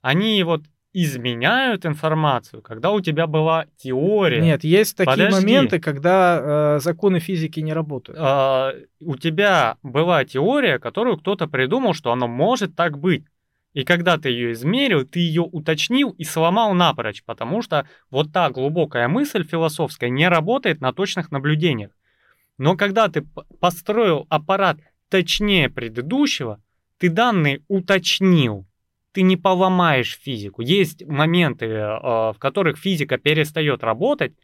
A: Они вот изменяют информацию, когда у тебя была теория.
B: Нет, есть такие
A: Подожди.
B: моменты, когда э, законы физики не работают.
A: А, у тебя была теория, которую кто-то придумал, что оно может так быть. И когда ты ее измерил, ты ее уточнил и сломал напрочь, потому что вот та глубокая мысль философская не работает на точных наблюдениях. Но когда ты построил аппарат точнее предыдущего, ты данные уточнил. Ты не поломаешь физику. Есть моменты, э, в которых физика перестает работать.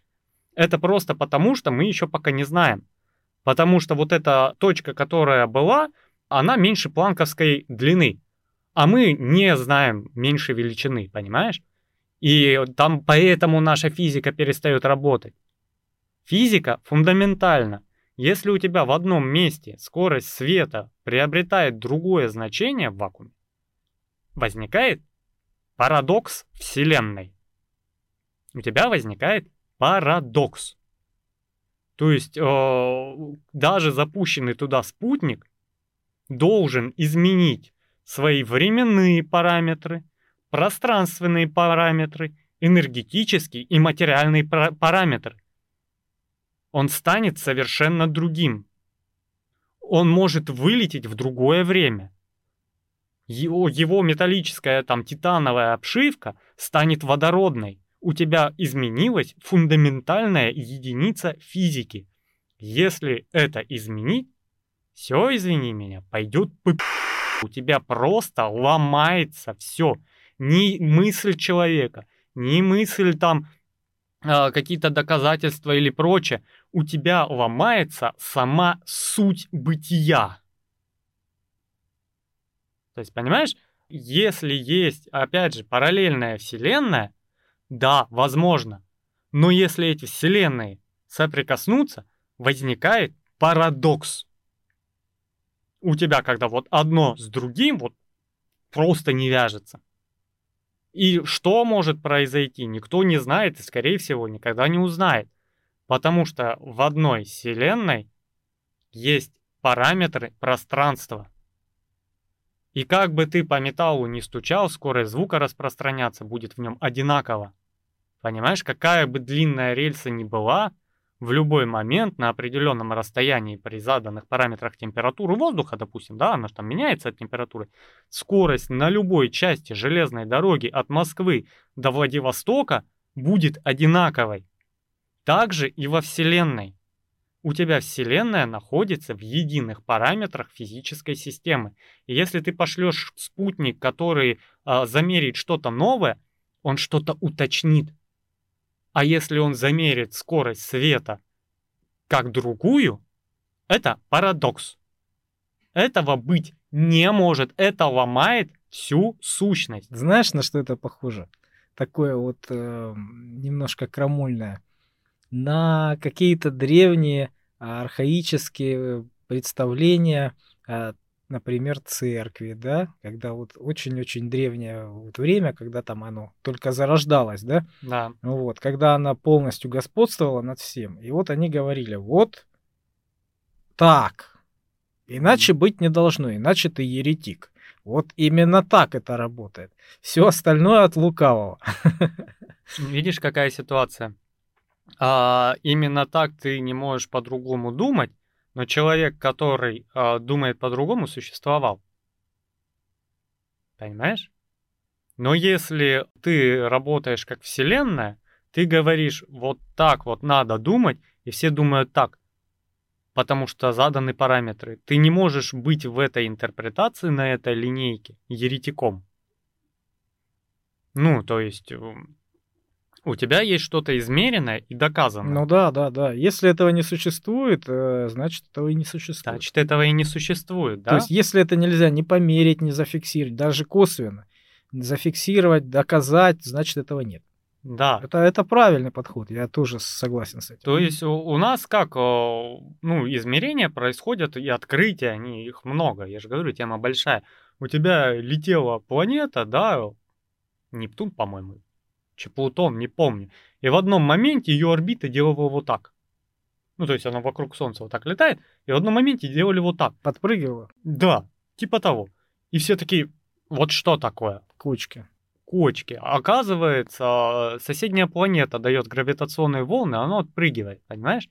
A: Это просто потому, что мы еще пока не знаем. Потому что вот эта точка, которая была, она меньше планковской длины. А мы не знаем меньше величины, понимаешь? И там поэтому наша физика перестает работать. Физика фундаментальна. Если у тебя в одном месте скорость света приобретает другое значение в вакууме, возникает парадокс Вселенной. У тебя возникает парадокс. То есть э, даже запущенный туда спутник должен изменить свои временные параметры, пространственные параметры, энергетические и материальные пара- параметры. Он станет совершенно другим. Он может вылететь в другое время. Его, его металлическая там титановая обшивка станет водородной. У тебя изменилась фундаментальная единица физики. Если это изменить, все, извини меня, пойдет по у тебя просто ломается все. Ни мысль человека, ни мысль там э, какие-то доказательства или прочее. У тебя ломается сама суть бытия. То есть, понимаешь, если есть, опять же, параллельная вселенная, да, возможно. Но если эти вселенные соприкоснутся, возникает парадокс у тебя, когда вот одно с другим вот просто не вяжется. И что может произойти, никто не знает и, скорее всего, никогда не узнает. Потому что в одной вселенной есть параметры пространства. И как бы ты по металлу не стучал, скорость звука распространяться будет в нем одинаково. Понимаешь, какая бы длинная рельса ни была, в любой момент на определенном расстоянии при заданных параметрах температуры воздуха, допустим, да, она же там меняется от температуры, скорость на любой части железной дороги от Москвы до Владивостока будет одинаковой. Также и во Вселенной. У тебя Вселенная находится в единых параметрах физической системы. И если ты пошлешь спутник, который а, замерит что-то новое, он что-то уточнит. А если он замерит скорость света как другую, это парадокс. Этого быть не может. Это ломает всю сущность.
B: Знаешь, на что это похоже? Такое вот э, немножко крамольное. На какие-то древние архаические представления например, церкви, да, когда вот очень-очень древнее вот время, когда там оно только зарождалось, да,
A: Да.
B: вот, когда она полностью господствовала над всем. И вот они говорили, вот так, иначе быть не должно, иначе ты еретик. Вот именно так это работает. Все остальное от лукавого.
A: Видишь, какая ситуация? А, именно так ты не можешь по-другому думать, но человек, который а, думает по-другому, существовал. Понимаешь? Но если ты работаешь как вселенная, ты говоришь, вот так вот надо думать, и все думают так, потому что заданы параметры. Ты не можешь быть в этой интерпретации, на этой линейке, еретиком. Ну, то есть, У тебя есть что-то измеренное и доказанное.
B: Ну да, да, да. Если этого не существует, э, значит этого и не существует.
A: Значит, этого и не существует, да?
B: То есть, если это нельзя не померить, не зафиксировать, даже косвенно, зафиксировать, доказать, значит этого нет.
A: Да.
B: Это, это правильный подход, я тоже согласен с этим.
A: То есть у, у нас как, э, ну, измерения происходят и открытия, они, их много, я же говорю, тема большая. У тебя летела планета, да, Нептун, по-моему, чи Плутон, не помню. И в одном моменте ее орбита делала вот так. Ну, то есть она вокруг Солнца вот так летает, и в одном моменте делали вот так.
B: Подпрыгивала?
A: Да, типа того. И все такие, вот что такое?
B: Кочки.
A: Кочки. Оказывается, соседняя планета дает гравитационные волны, она отпрыгивает, понимаешь?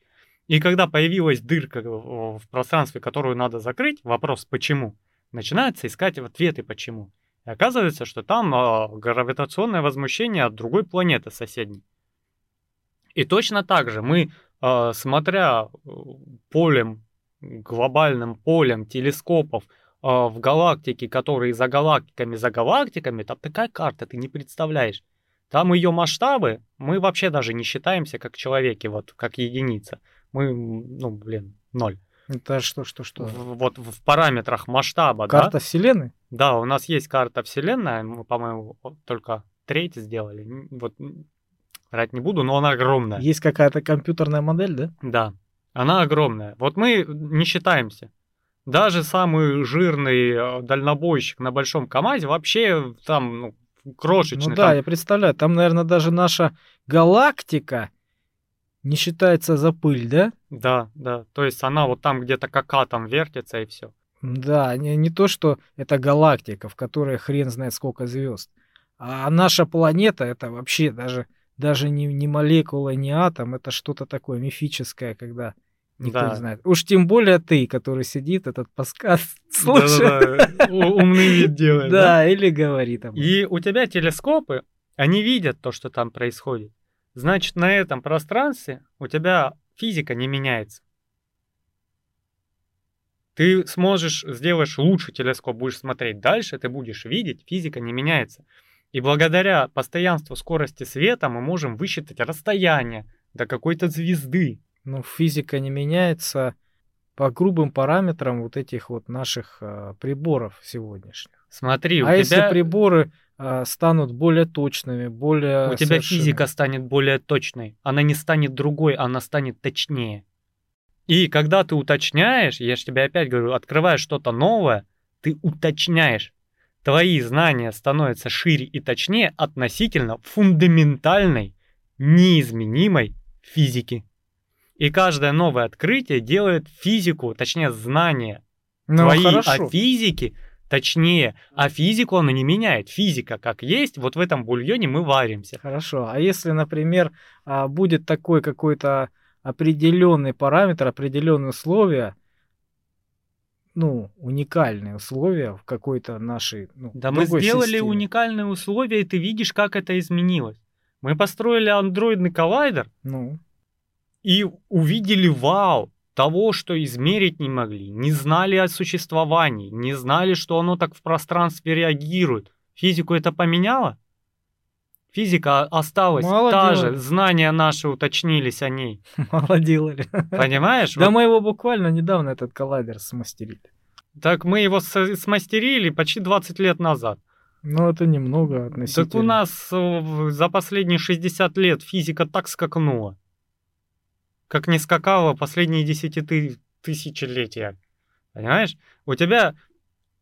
A: И когда появилась дырка в пространстве, которую надо закрыть, вопрос почему, начинается искать ответы почему. И оказывается, что там э, гравитационное возмущение от другой планеты соседней. И точно так же мы, э, смотря полем, глобальным полем телескопов э, в галактике, которые за галактиками, за галактиками, там такая карта, ты не представляешь. Там ее масштабы, мы вообще даже не считаемся как человеки, вот как единица. Мы, ну, блин, ноль.
B: Это что, что, что?
A: Вот в параметрах масштаба,
B: Карта
A: да?
B: Вселенной?
A: Да, у нас есть карта Вселенная, мы, по-моему, только треть сделали. Вот врать не буду, но она огромная.
B: Есть какая-то компьютерная модель, да?
A: Да, она огромная. Вот мы не считаемся. Даже самый жирный э, дальнобойщик на большом КАМАЗе вообще там ну, крошечный.
B: Ну да,
A: там...
B: я представляю. Там, наверное, даже наша галактика не считается за пыль, да?
A: Да, да. То есть она вот там где-то как атом вертится и все.
B: Да, не, не то, что это галактика, в которой хрен знает сколько звезд. А наша планета это вообще даже, даже не, не молекула, не атом, это что-то такое мифическое, когда никто
A: Да.
B: не знает. Уж тем более ты, который сидит, этот подкаст слушает.
A: Умный вид делает. да?
B: Да, или говорит об этом.
A: И у тебя телескопы, они видят то, что там происходит. Значит, на этом пространстве у тебя физика не меняется. Ты сможешь, сделаешь лучше телескоп, будешь смотреть дальше, ты будешь видеть, физика не меняется. И благодаря постоянству скорости света мы можем высчитать расстояние до какой-то звезды.
B: Ну, физика не меняется по грубым параметрам вот этих вот наших а, приборов сегодняшних.
A: Смотри, у
B: а если
A: тебя,
B: приборы а, станут более точными, более
A: у тебя физика станет более точной. Она не станет другой, она станет точнее. И когда ты уточняешь, я же тебе опять говорю, открываешь что-то новое, ты уточняешь. Твои знания становятся шире и точнее относительно фундаментальной, неизменимой физики. И каждое новое открытие делает физику, точнее знания
B: Ну,
A: твои
B: хорошо.
A: о физике точнее, а физику она не меняет. Физика как есть, вот в этом бульоне мы варимся.
B: Хорошо. А если, например, а, будет такой какой-то определенный параметр, определенные условия, ну, уникальные условия в какой-то нашей, ну,
A: Да мы сделали
B: системе.
A: уникальные условия, и ты видишь, как это изменилось. Мы построили андроидный коллайдер
B: Ну,
A: и увидели вау того, что измерить не могли, не знали о существовании, не знали, что оно так в пространстве реагирует. Физику это поменяло? Физика осталась
B: Мало
A: та
B: делали.
A: же, знания наши уточнились о ней.
B: мало делали.
A: Понимаешь?
B: Да
A: Вот
B: мы его буквально недавно этот коллайдер смастерили.
A: Так мы его смастерили почти 20 лет назад.
B: Ну, это немного относительно.
A: Так у нас э, за последние 60 лет физика так скакнула. Как не скакала последние десяти тысячелетия. Понимаешь? У тебя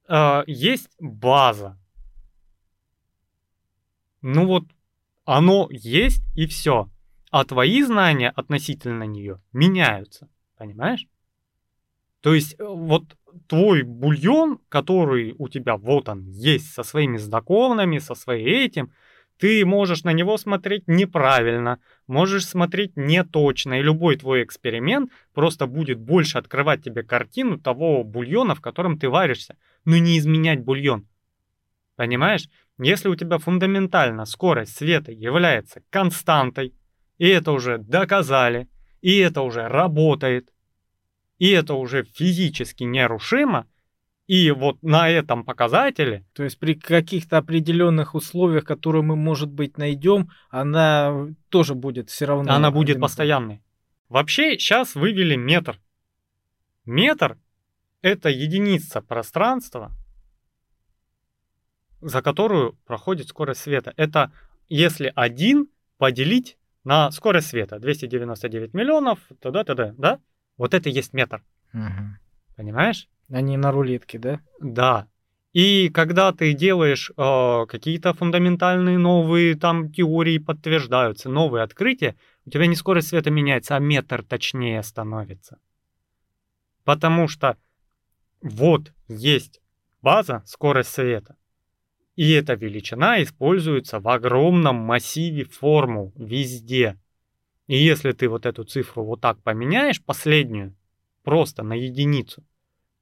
A: э, есть база. Ну вот, оно есть и все. А твои знания относительно нее меняются. Понимаешь? То есть э, вот твой бульон, который у тебя вот он есть со своими знакомыми, со своим этим, ты можешь на него смотреть неправильно, можешь смотреть неточно, и любой твой эксперимент просто будет больше открывать тебе картину того бульона, в котором ты варишься, но не изменять бульон. Понимаешь? Если у тебя фундаментально скорость света является константой, и это уже доказали, и это уже работает, и это уже физически нерушимо, И вот на этом показателе...
B: То есть при каких-то определенных условиях, которые мы, может быть, найдем, она тоже будет все равно...
A: Она будет одинаковой. постоянной. Вообще сейчас вывели метр. Метр — это единица пространства, за которую проходит скорость света. Это если один поделить на скорость света 299 миллионов, тогда, тогда, да? Вот это и есть метр.
B: Угу.
A: Понимаешь?
B: А не на рулетке, да?
A: Да. И когда ты делаешь э, какие-то фундаментальные новые там теории подтверждаются, новые открытия, у тебя не скорость света меняется, а метр точнее становится. Потому что вот есть база скорость света. И эта величина используется в огромном массиве формул везде. И если ты вот эту цифру вот так поменяешь, последнюю, просто на единицу,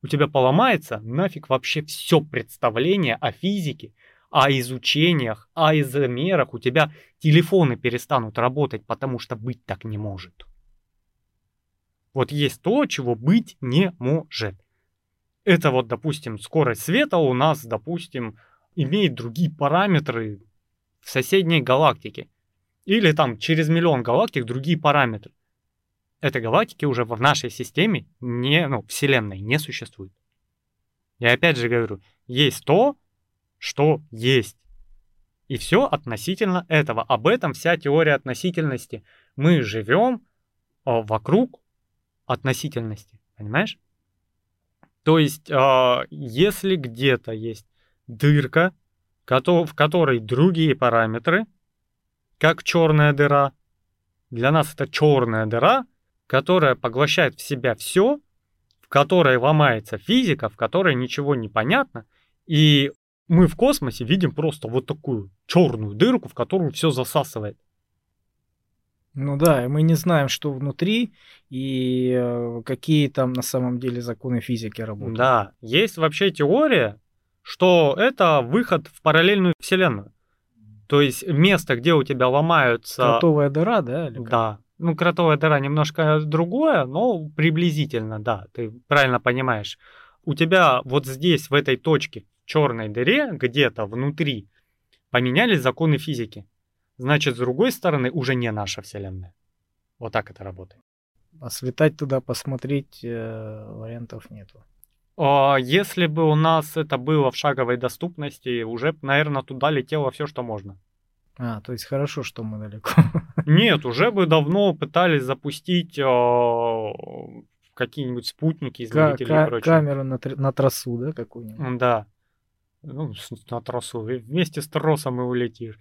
A: у тебя поломается нафиг вообще все представление о физике, о изучениях, о изомерах. У тебя телефоны перестанут работать, потому что быть так не может. Вот есть то, чего быть не может. Это вот, допустим, скорость света у нас, допустим, имеет другие параметры в соседней галактике. Или там через миллион галактик другие параметры. Этой галактики уже в нашей системе, не, ну, Вселенной не существует. Я опять же говорю, есть то, что есть. И все относительно этого. Об этом вся теория относительности. Мы живем а, вокруг относительности. Понимаешь? То есть, а, если где-то есть дырка, в которой другие параметры, как черная дыра. Для нас это черная дыра, которая поглощает в себя все, в которой ломается физика, в которой ничего не понятно, и мы в космосе видим просто вот такую черную дырку, в которую все засасывает.
B: Ну да, и мы не знаем, что внутри и э, какие там на самом деле законы физики работают.
A: Да, есть вообще теория, что это выход в параллельную вселенную. То есть место, где у тебя ломаются...
B: Кротовая дыра, да?
A: Или как? Да. Ну, кротовая дыра немножко другое, но приблизительно, да, ты правильно понимаешь. У тебя вот здесь, в этой точке, в черной дыре, где-то внутри, поменялись законы физики. Значит, с другой стороны, уже не наша Вселенная. Вот так это работает.
B: А слетать туда, посмотреть э, вариантов нету.
A: А, если бы у нас это было в шаговой доступности, уже, наверное, туда летело все, что можно.
B: А, то есть хорошо, что мы далеко.
A: Нет, уже бы давно пытались запустить э, какие-нибудь спутники, измерители
B: К- и прочее. Камеру на, на трассу, да, какую-нибудь?
A: Да. Ну, на трассу. Вместе с тросом и улетишь.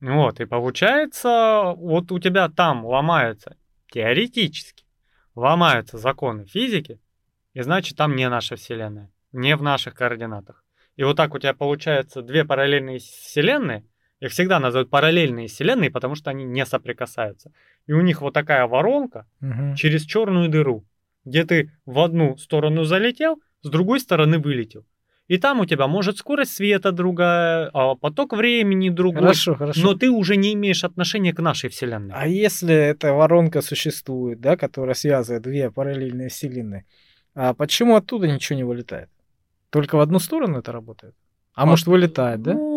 A: Вот, и получается, вот у тебя там ломаются, теоретически, ломаются законы физики, и значит, там не наша Вселенная, не в наших координатах. И вот так у тебя получается две параллельные Вселенные. Их всегда называют параллельные Вселенные, потому что они не соприкасаются. И у них вот такая воронка
B: угу.
A: через черную дыру, где ты в одну сторону залетел, с другой стороны вылетел. И там у тебя может скорость света другая, а поток времени другой.
B: Хорошо, хорошо.
A: Но ты уже не имеешь отношения к нашей Вселенной.
B: А если эта воронка существует, да, которая связывает две параллельные Вселенные, а почему оттуда ничего не вылетает? Только в одну сторону это работает? А, а может вылетает, да?
A: Ну,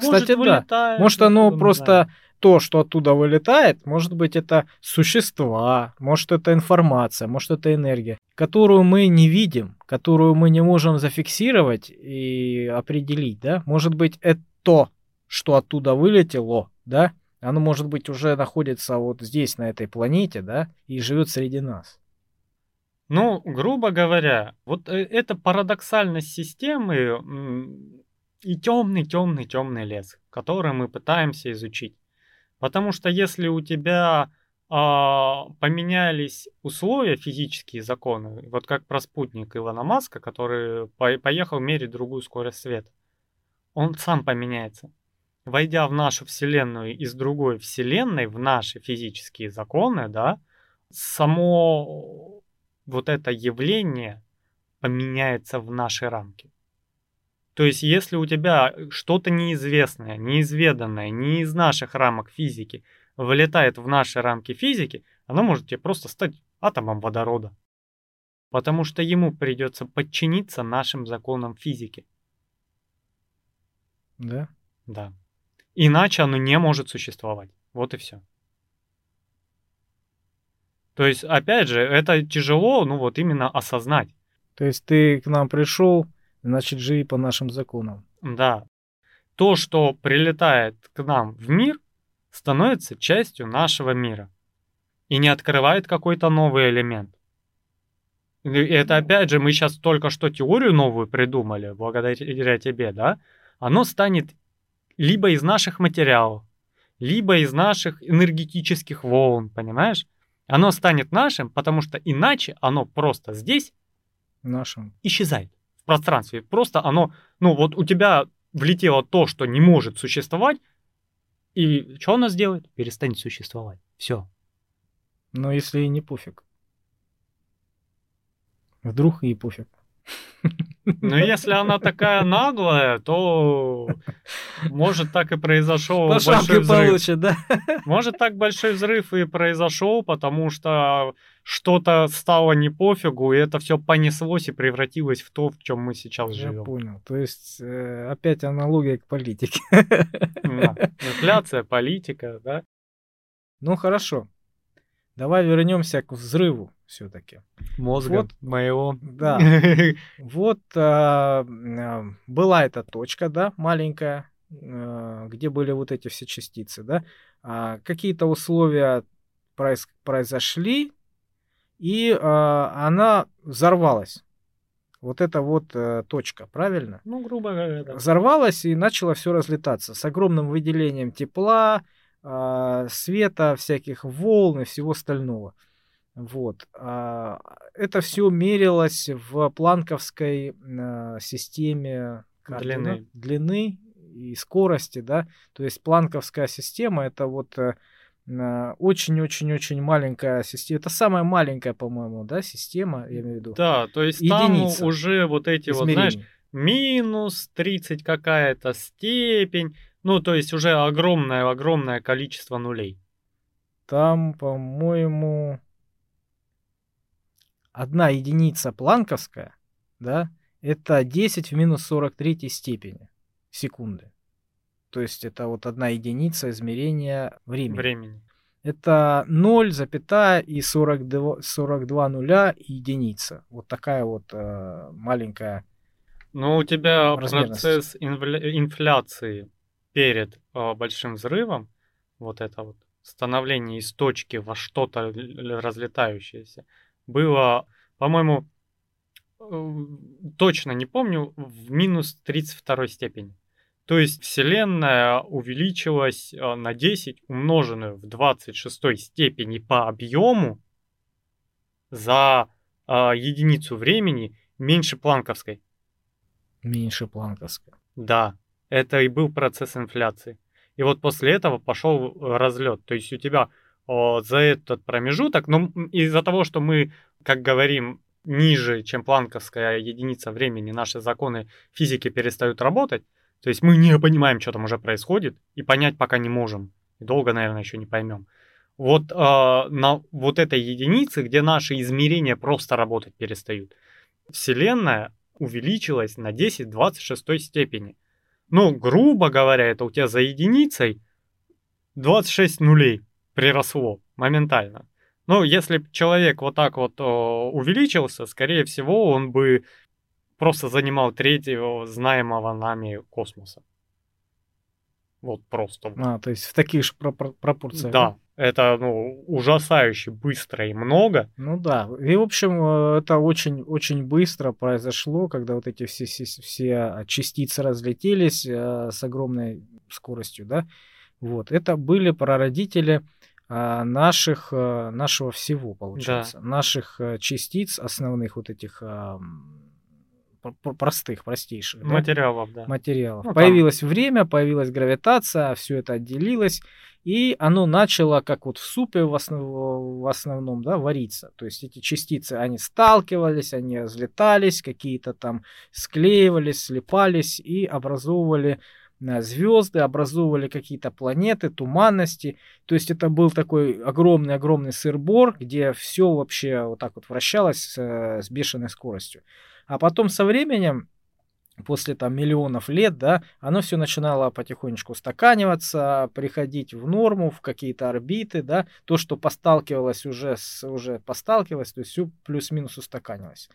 A: Кстати, вылетает,
B: да. Может оно просто знаю. то, что оттуда вылетает, может быть это существа, может это информация, может это энергия, которую мы не видим, которую мы не можем зафиксировать и определить, да? Может быть это то, что оттуда вылетело, да? Оно может быть уже находится вот здесь, на этой планете, да, и живет среди нас.
A: Ну, грубо говоря, вот э, это парадоксальность системы и темный, темный, темный лес, который мы пытаемся изучить. Потому что если у тебя а, поменялись условия, физические законы, вот как про спутник Илона Маска, который по поехал мерить другую скорость света, он сам поменяется. Войдя в нашу Вселенную из другой Вселенной, в наши физические законы, да, само вот это явление поменяется в наши рамки. То есть, если у тебя что-то неизвестное, неизведанное, не из наших рамок физики, вылетает в наши рамки физики, оно может тебе просто стать атомом водорода. Потому что ему придется подчиниться нашим законам физики.
B: Да?
A: Да. Иначе оно не может существовать. Вот и все. То есть, опять же, это тяжело, ну вот именно осознать.
B: То есть ты к нам пришел, значит, живи по нашим законам.
A: Да. То, что прилетает к нам в мир, становится частью нашего мира и не открывает какой-то новый элемент. И это опять же, мы сейчас только что теорию новую придумали, благодаря тебе, да? Оно станет либо из наших материалов, либо из наших энергетических волн, понимаешь? Оно станет нашим, потому что иначе оно просто здесь
B: Нашим.
A: исчезает пространстве. Просто оно, ну вот у тебя влетело то, что не может существовать, и что оно сделает? Перестанет существовать. Все.
B: Но если и не пофиг. Вдруг и пофиг.
A: Но если она такая наглая, то может так и произошел
B: По
A: большой взрыв.
B: получит, да?
A: Может так большой взрыв и произошел, потому что что-то стало не пофигу, и это все понеслось и превратилось в то, в чем мы сейчас
B: Я
A: живем.
B: понял. То есть э, опять аналогия к политике.
A: Да. Инфляция, политика, да?
B: Ну хорошо. Давай вернемся к взрыву все-таки.
A: Мозга
B: Вот.
A: моего.
B: Да. Вот а, была эта точка, да, маленькая, а, где были вот эти все частицы, да. А, Какие-то условия произ- произошли, и а, она взорвалась. Вот это вот э, точка, правильно?
A: Ну, грубо говоря, да.
B: Взорвалась и начало все разлетаться с огромным выделением тепла, а, света, всяких волн и всего остального. Вот. а, Это все мерилось в планковской а, системе координат-
A: Длины.
B: длины и скорости, да. То есть планковская система это вот э, очень-очень-очень маленькая система. Это самая маленькая, по-моему, да, система, я имею в виду.
A: Да, то есть там
B: Единица
A: уже вот эти вот, знаешь,
B: измерений.
A: минус 30 какая-то степень, ну, то есть уже огромное-огромное количество нулей.
B: Там, по-моему, одна единица планковская, да, это 10 в минус 43 степени секунды. То есть это вот одна единица измерения времени.
A: Времени.
B: Это 0, запятая и 42, 42 нуля и единица. Вот такая вот э, маленькая.
A: Но у тебя процесс инфляции перед э, большим взрывом, вот это вот становление из точки во что-то разлетающееся, было, по-моему, э, точно не помню, в минус 32 степени. То есть Вселенная увеличилась э, на 10, умноженную в 26 степени по объему за э, единицу времени меньше планковской.
B: Меньше планковская.
A: Да, это и был процесс инфляции. И вот после этого пошел разлет. То есть у тебя о, за этот промежуток, но м, из-за того, что мы, как говорим, ниже, чем планковская единица времени, наши законы физики перестают работать, то есть мы не понимаем, что там уже происходит, и понять пока не можем. И долго, наверное, еще не поймем. Вот а, на вот этой единице, где наши измерения просто работать перестают, Вселенная увеличилась на 10 в 26 степени. Ну, грубо говоря, это у тебя за единицей 26 нулей приросло моментально. Ну, если б человек вот так вот о, увеличился, скорее всего, он бы просто занимал треть его знаемого нами космоса. Вот просто.
B: А, то есть в таких же пропор- пропорциях.
A: Да, это ну, ужасающе быстро и много.
B: Ну да. И, в общем, э, это очень, очень быстро произошло, когда вот эти все, все, все частицы разлетелись э, с огромной скоростью, да. Вот. Это были прародители а, наших, э, нашего всего, получается. Наших э, частиц, основных вот этих простых, простейших. да,
A: Материалов, да.
B: материалов.
A: Ну, там-
B: Появилось время, появилась гравитация, все это отделилось, и оно начало, как вот в супе в, основ- в основном, да, вариться. То есть эти частицы, они сталкивались, они разлетались, какие-то там склеивались, слипались и образовывали звезды, образовывали какие-то планеты, туманности. То есть это был такой огромный-огромный сырбор, где все вообще вот так вот вращалось с, с бешеной скоростью. А потом со временем после там миллионов лет, да, оно все начинало потихонечку устаканиваться, приходить в норму, в какие-то орбиты, да, то, что посталкивалось уже, с, уже посталкивалось, то есть все плюс-минус устаканилось.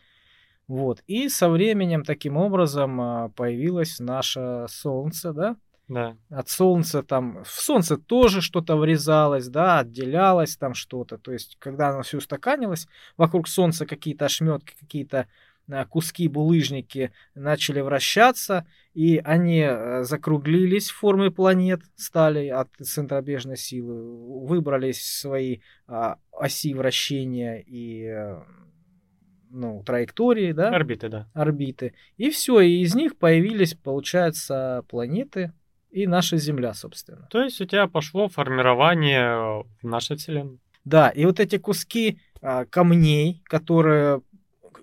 B: Вот. И со временем таким образом а, появилось наше Солнце, да?
A: Да.
B: От Солнца там, в Солнце тоже что-то врезалось, да, отделялось там что-то. То есть, когда оно все устаканилось, вокруг Солнца какие-то ошметки, какие-то куски булыжники начали вращаться, и они э, закруглились в форме планет, стали от центробежной силы, выбрались свои а, оси вращения и э, ну, траектории, да?
A: Орбиты, да.
B: Орбиты. И все, и из них появились, получается, планеты и наша Земля, собственно.
A: То есть у тебя пошло формирование нашей Вселенной.
B: Да, и вот эти куски а, камней, которые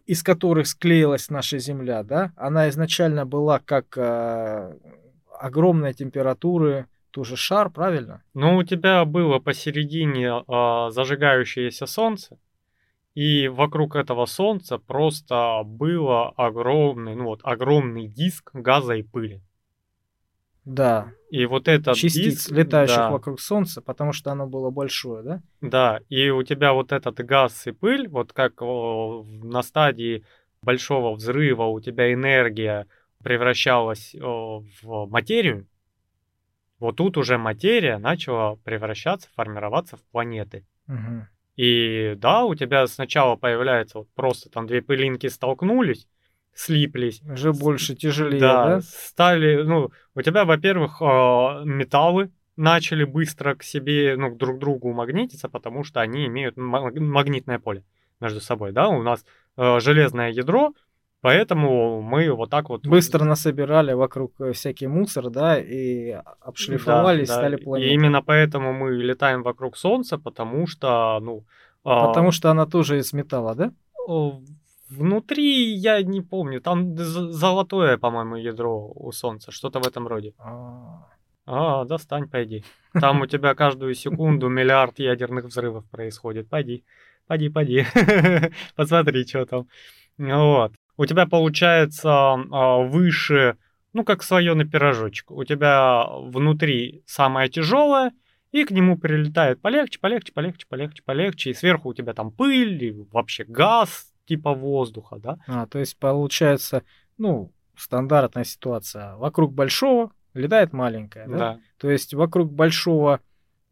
B: из которых склеилась наша Земля, да, она изначально была как э, огромной температуры, тоже шар, правильно?
A: Ну, у тебя было посередине э, зажигающееся солнце, и вокруг этого солнца просто было огромный, ну вот, огромный диск газа и пыли.
B: Да.
A: И вот этот
B: частиц,
A: диск,
B: летающих
A: да,
B: вокруг Солнца, потому что оно было большое, да?
A: Да, и у тебя вот этот газ и пыль, вот как о, на стадии большого взрыва у тебя энергия превращалась о, в материю, вот тут уже материя начала превращаться, формироваться в планеты.
B: Угу.
A: И да, у тебя сначала появляется вот просто там две пылинки столкнулись, слиплись.
B: Уже больше тяжелее,
A: да?
B: да?
A: Стали, ну, у тебя, во-первых, а, металлы начали быстро к себе, ну, друг к другу магнититься, потому что они имеют магнитное поле между собой, да? У нас а, железное ядро, Поэтому мы вот так вот...
B: Быстро насобирали вокруг э, всякий мусор, да, и обшлифовались, да, стали планеты.
A: И именно поэтому мы летаем вокруг Солнца, потому что, ну...
B: Потому а... что она тоже из металла, да?
A: Внутри я не помню, там золотое, по-моему, ядро у Солнца, что-то в этом роде.
B: А,
A: а достань, пойди. Там у тебя каждую секунду миллиард ядерных взрывов происходит. Пойди, пойди, пойди. Посмотри, что там. Вот. У тебя получается а, выше, ну, как слоеный пирожочек. У тебя внутри самое тяжелое, и к нему прилетает полегче, полегче, полегче, полегче, полегче, и сверху у тебя там пыль, и вообще газ, типа воздуха, да?
B: А, то есть получается, ну, стандартная ситуация. Вокруг большого летает маленькое, да?
A: Да.
B: То есть вокруг большого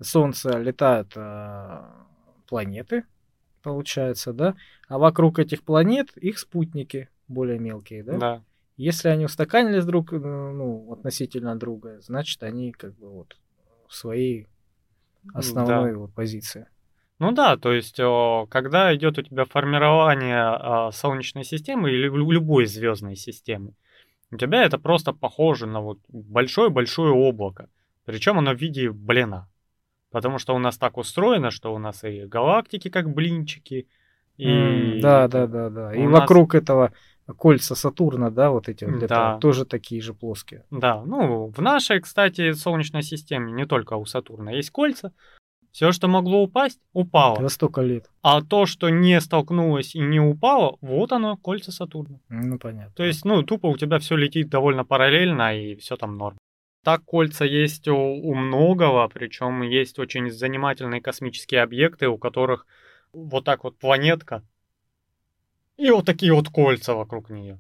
B: Солнца летают э, планеты, получается, да? А вокруг этих планет их спутники более мелкие, да?
A: Да.
B: Если они устаканились друг, ну, относительно друга, значит, они как бы вот в своей основной да. вот позиции.
A: Ну да, то есть, когда идет у тебя формирование а, Солнечной системы или любой звездной системы, у тебя это просто похоже на вот большое-большое облако. Причем оно в виде блина. Потому что у нас так устроено, что у нас и галактики как блинчики.
B: И... Mm, да, да, да, да. И нас... вокруг этого кольца Сатурна, да, вот эти вот да. тоже такие же плоские.
A: Да, ну в нашей, кстати, Солнечной системе не только у Сатурна есть кольца, все, что могло упасть, упало.
B: За столько лет.
A: А то, что не столкнулось и не упало, вот оно, кольца Сатурна.
B: Ну, понятно.
A: То есть, ну, тупо у тебя все летит довольно параллельно, и все там норм. Так кольца есть у, у многого, причем есть очень занимательные космические объекты, у которых вот так вот планетка, и вот такие вот кольца вокруг нее.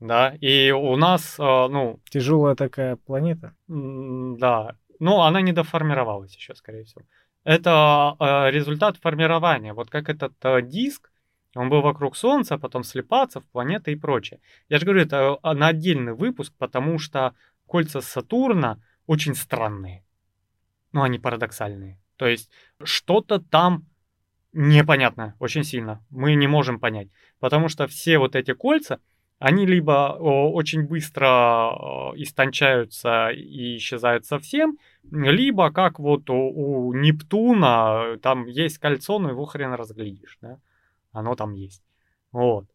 A: Да, и у нас, э, ну...
B: Тяжелая такая планета.
A: Да, но она не доформировалась еще, скорее всего. Это э, результат формирования. Вот как этот э, диск, он был вокруг Солнца, потом слепаться в планеты и прочее. Я же говорю, это э, на отдельный выпуск, потому что кольца Сатурна очень странные. Ну, они парадоксальные. То есть что-то там непонятно очень сильно. Мы не можем понять. Потому что все вот эти кольца, они либо очень быстро истончаются и исчезают совсем, либо как вот у, у Нептуна, там есть кольцо, но его хрен разглядишь, да? Оно там есть. Вот.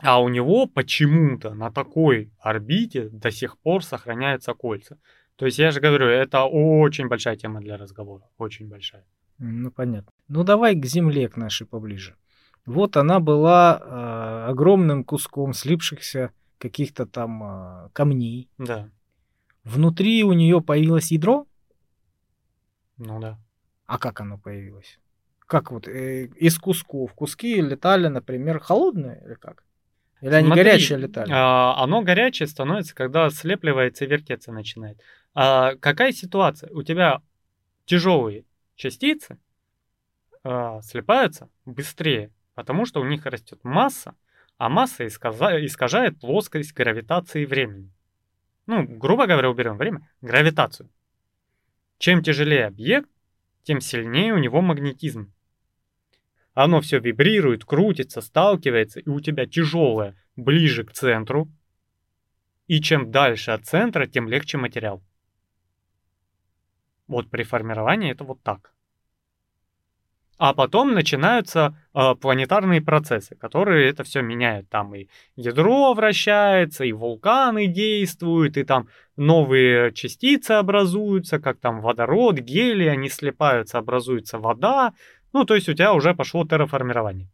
A: А у него почему-то на такой орбите до сих пор сохраняются кольца. То есть я же говорю, это очень большая тема для разговора, очень большая.
B: Ну, понятно. Ну, давай к Земле, к нашей поближе. Вот она была э, огромным куском слипшихся каких-то там э, камней.
A: Да.
B: Внутри у нее появилось ядро.
A: Ну да.
B: А как оно появилось? Как вот э, из кусков? Куски летали, например, холодные или как? Или они
A: Смотри,
B: горячие летали?
A: а, оно горячее становится, когда слепливается и вертеться начинает. А, какая ситуация? У тебя тяжелые частицы а, слипаются быстрее, потому что у них растет масса, а масса искажает плоскость гравитации времени. Ну, грубо говоря, уберем время, гравитацию. Чем тяжелее объект, тем сильнее у него магнетизм. Оно все вибрирует, крутится, сталкивается, и у тебя тяжелое ближе к центру. И чем дальше от центра, тем легче материал. Вот при формировании это вот так. А потом начинаются э, планетарные процессы, которые это все меняют. Там и ядро вращается, и вулканы действуют, и там новые частицы образуются, как там водород, гелий, они слипаются, образуется вода. Ну, то есть у тебя уже пошло терраформирование.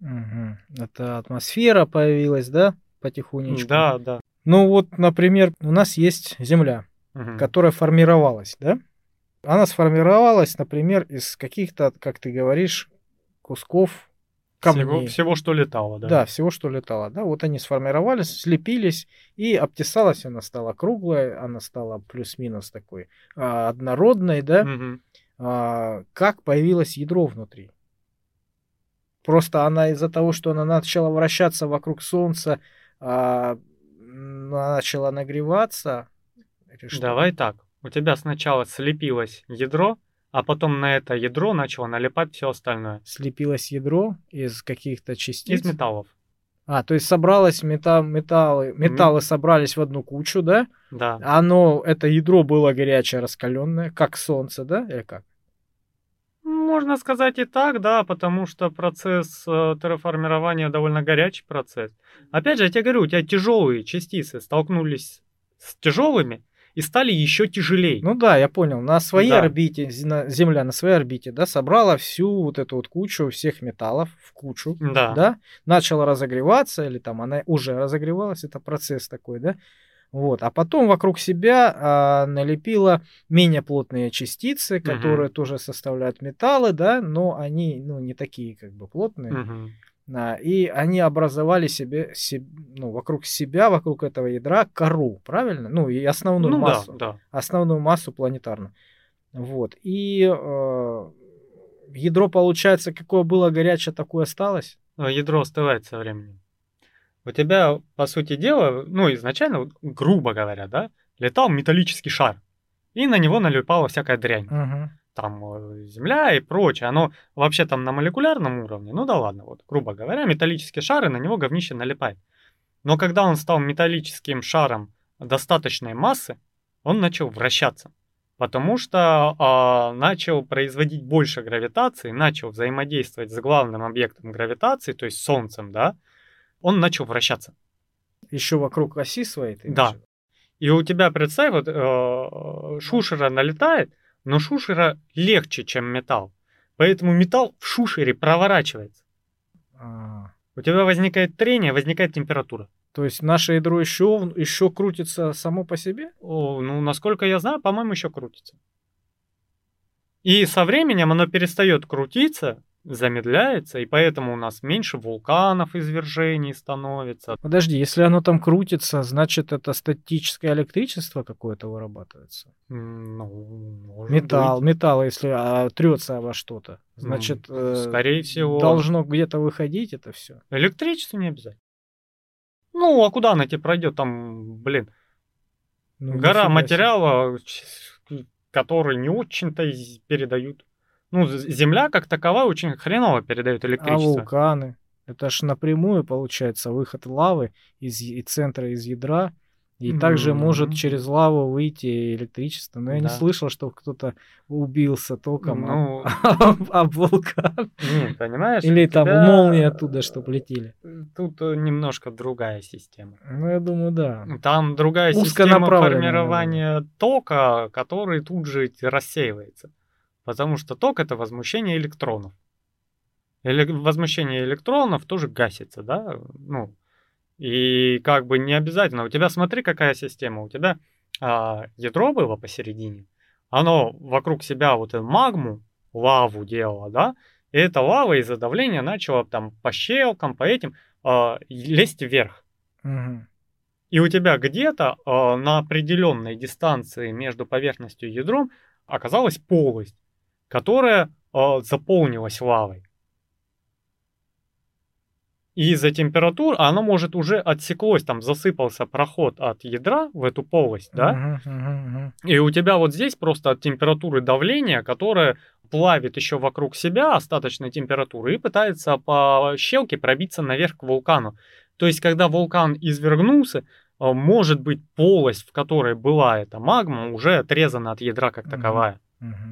B: Мгм. Это атмосфера появилась, да, потихонечку?
A: Да, да.
B: Ну вот, например, у нас есть Земля,
A: Мгм.
B: которая формировалась, да? Она сформировалась, например, из каких-то, как ты говоришь, кусков камней.
A: Всего, всего, что летало, да.
B: Да, всего, что летало. Да, вот они сформировались, слепились, и обтесалась она стала круглая, она стала плюс-минус такой а, однородной, да.
A: Мгм.
B: А, как появилось ядро внутри? Просто она из-за того, что она начала вращаться вокруг Солнца, а, начала нагреваться.
A: Давай так. У тебя сначала слепилось ядро, а потом на это ядро начало налипать все остальное.
B: Слепилось ядро из каких-то частиц.
A: Из металлов.
B: А, то есть собралось мета- металлы, металлы собрались в одну кучу, да?
A: Да.
B: Оно, это ядро было горячее, раскаленное, как солнце, да? Или как?
A: Можно сказать и так, да, потому что процесс э, терраформирования довольно горячий процесс. Опять же, я тебе говорю, у тебя тяжелые частицы столкнулись с тяжелыми и стали еще тяжелее.
B: Ну да, я понял. На своей
A: Да.
B: орбите, Земля на своей орбите, да, собрала всю вот эту вот кучу всех металлов в кучу,
A: да.
B: да, начала разогреваться, или там она уже разогревалась, это процесс такой, да, вот, а потом вокруг себя а, налепила менее плотные частицы, которые тоже составляют металлы, да, но они, ну, не такие как бы плотные,
A: Мгм.
B: И они образовали себе, се- ну, вокруг себя, вокруг этого ядра кору, правильно? Ну, и основную
A: Ну да,
B: массу
A: да.
B: основную массу планетарную. Вот. И э, ядро, получается, какое было горячее, такое осталось.
A: Э, Ядро остывает со временем. У тебя, по сути дела, ну, изначально, грубо говоря, да, летал металлический шар. И на него налипала всякая дрянь.
B: Мгм.
A: Там э, Земля и прочее, оно вообще там на молекулярном уровне, ну да ладно, вот, грубо говоря, металлический шар, и на него говнище налипает. Но когда он стал металлическим шаром достаточной массы, он начал вращаться. Потому что а, начал производить больше гравитации, начал взаимодействовать с главным объектом гравитации, то есть Солнцем, да, он начал вращаться.
B: Еще вокруг оси своей.
A: Да.
B: виду?
A: И у тебя, представь, вот э, шушера налетает, но шушера легче, чем металл. Поэтому металл в шушере проворачивается.
B: А,
A: У тебя возникает трение, возникает температура.
B: то есть наше ядро еще, еще крутится само по себе?
A: О, ну, насколько я знаю, по-моему, еще крутится. И со временем оно перестает крутиться, замедляется, и поэтому у нас меньше вулканов, извержений становится.
B: Подожди, если оно там крутится, значит это статическое электричество какое-то вырабатывается?
A: Ну,
B: Металл,
A: быть.
B: металл, если а, трется обо что-то, значит э,
A: скорее всего.
B: должно где-то выходить это все.
A: Электричество не обязательно. Ну, а куда она тебе пройдет? Там, блин,
B: Ну,
A: гора материала, который не очень-то передают. Ну, Земля как таковая очень хреново передает
B: А
A: электричество.
B: вулканы? Это ж напрямую получается выход лавы из и центра из ядра И также может
A: Мгм.
B: через лаву выйти электричество. Но я не
A: Да.
B: слышал, что кто-то убился током
A: Ну,
B: об, об вулкан.
A: не, понимаешь?
B: Или там
A: тебя,
B: молнии оттуда, чтобы летели.
A: э, Тут э, немножко другая система.
B: Ну, я думаю, да.
A: Там другая система формирования тока, который тут же рассеивается. Потому что ток это возмущение электронов. Эле- возмущение электронов тоже гасится, да? Ну, и как бы не обязательно. У тебя смотри, какая система. У тебя а, ядро было посередине. Оно вокруг себя вот эту магму, лаву делало, да? И эта лава из-за давления начала там по щелкам, по этим а, лезть вверх.
B: Мгм.
A: И у тебя где-то э, на определенной дистанции между поверхностью и ядром оказалась полость, которая э, заполнилась лавой. И из-за температур оно может уже отсеклось, там засыпался проход от ядра в эту полость, да? И у тебя вот здесь просто от температуры давления, которое плавит еще вокруг себя остаточной температуры и пытается по щелке пробиться наверх к вулкану. То есть, когда вулкан извергнулся, э, может быть полость, в которой была эта магма, уже отрезана от ядра как таковая.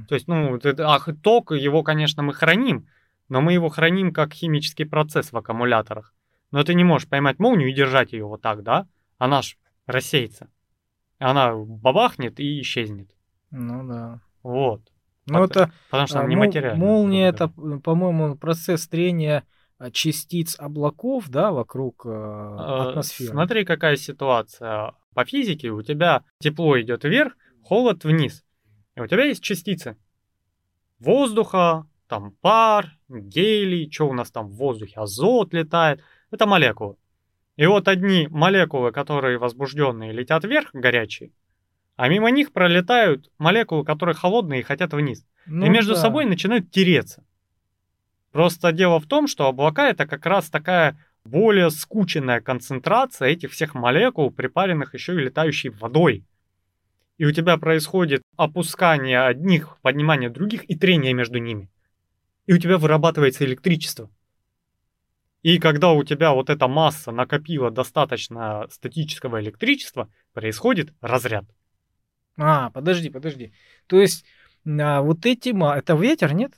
A: То есть, ну, ах, ток, его, конечно, мы храним, но мы его храним как химический процесс в аккумуляторах. Но ты не можешь поймать молнию и держать ее вот так, да? Она ж рассеется. Она бабахнет и исчезнет.
B: Ну да.
A: Вот.
B: Ну это
A: Потому что
B: а,
A: она не
B: мол-
A: материальна.
B: молния это, по-моему, процесс трения а, частиц облаков, да, вокруг э.
A: Э,
B: атмосферы.
A: Смотри, какая ситуация. По физике у тебя тепло идет вверх, холод вниз. И у тебя есть частицы воздуха, там пар, гелий, что у нас там в воздухе, азот летает. Это молекулы. И вот одни молекулы, которые возбужденные, летят вверх, горячие, а мимо них пролетают молекулы, которые холодные и хотят вниз.
B: Ну
A: и между
B: да.
A: собой начинают тереться. Просто дело в том, что облака это как раз такая более скученная концентрация этих всех молекул, припаренных еще и летающей водой. И у тебя происходит опускание одних, поднимание других и трение между ними. И у тебя вырабатывается электричество. И когда у тебя вот эта масса накопила достаточно статического электричества, происходит разряд.
B: А, подожди, подожди. То есть а, вот эти... Это ветер, нет?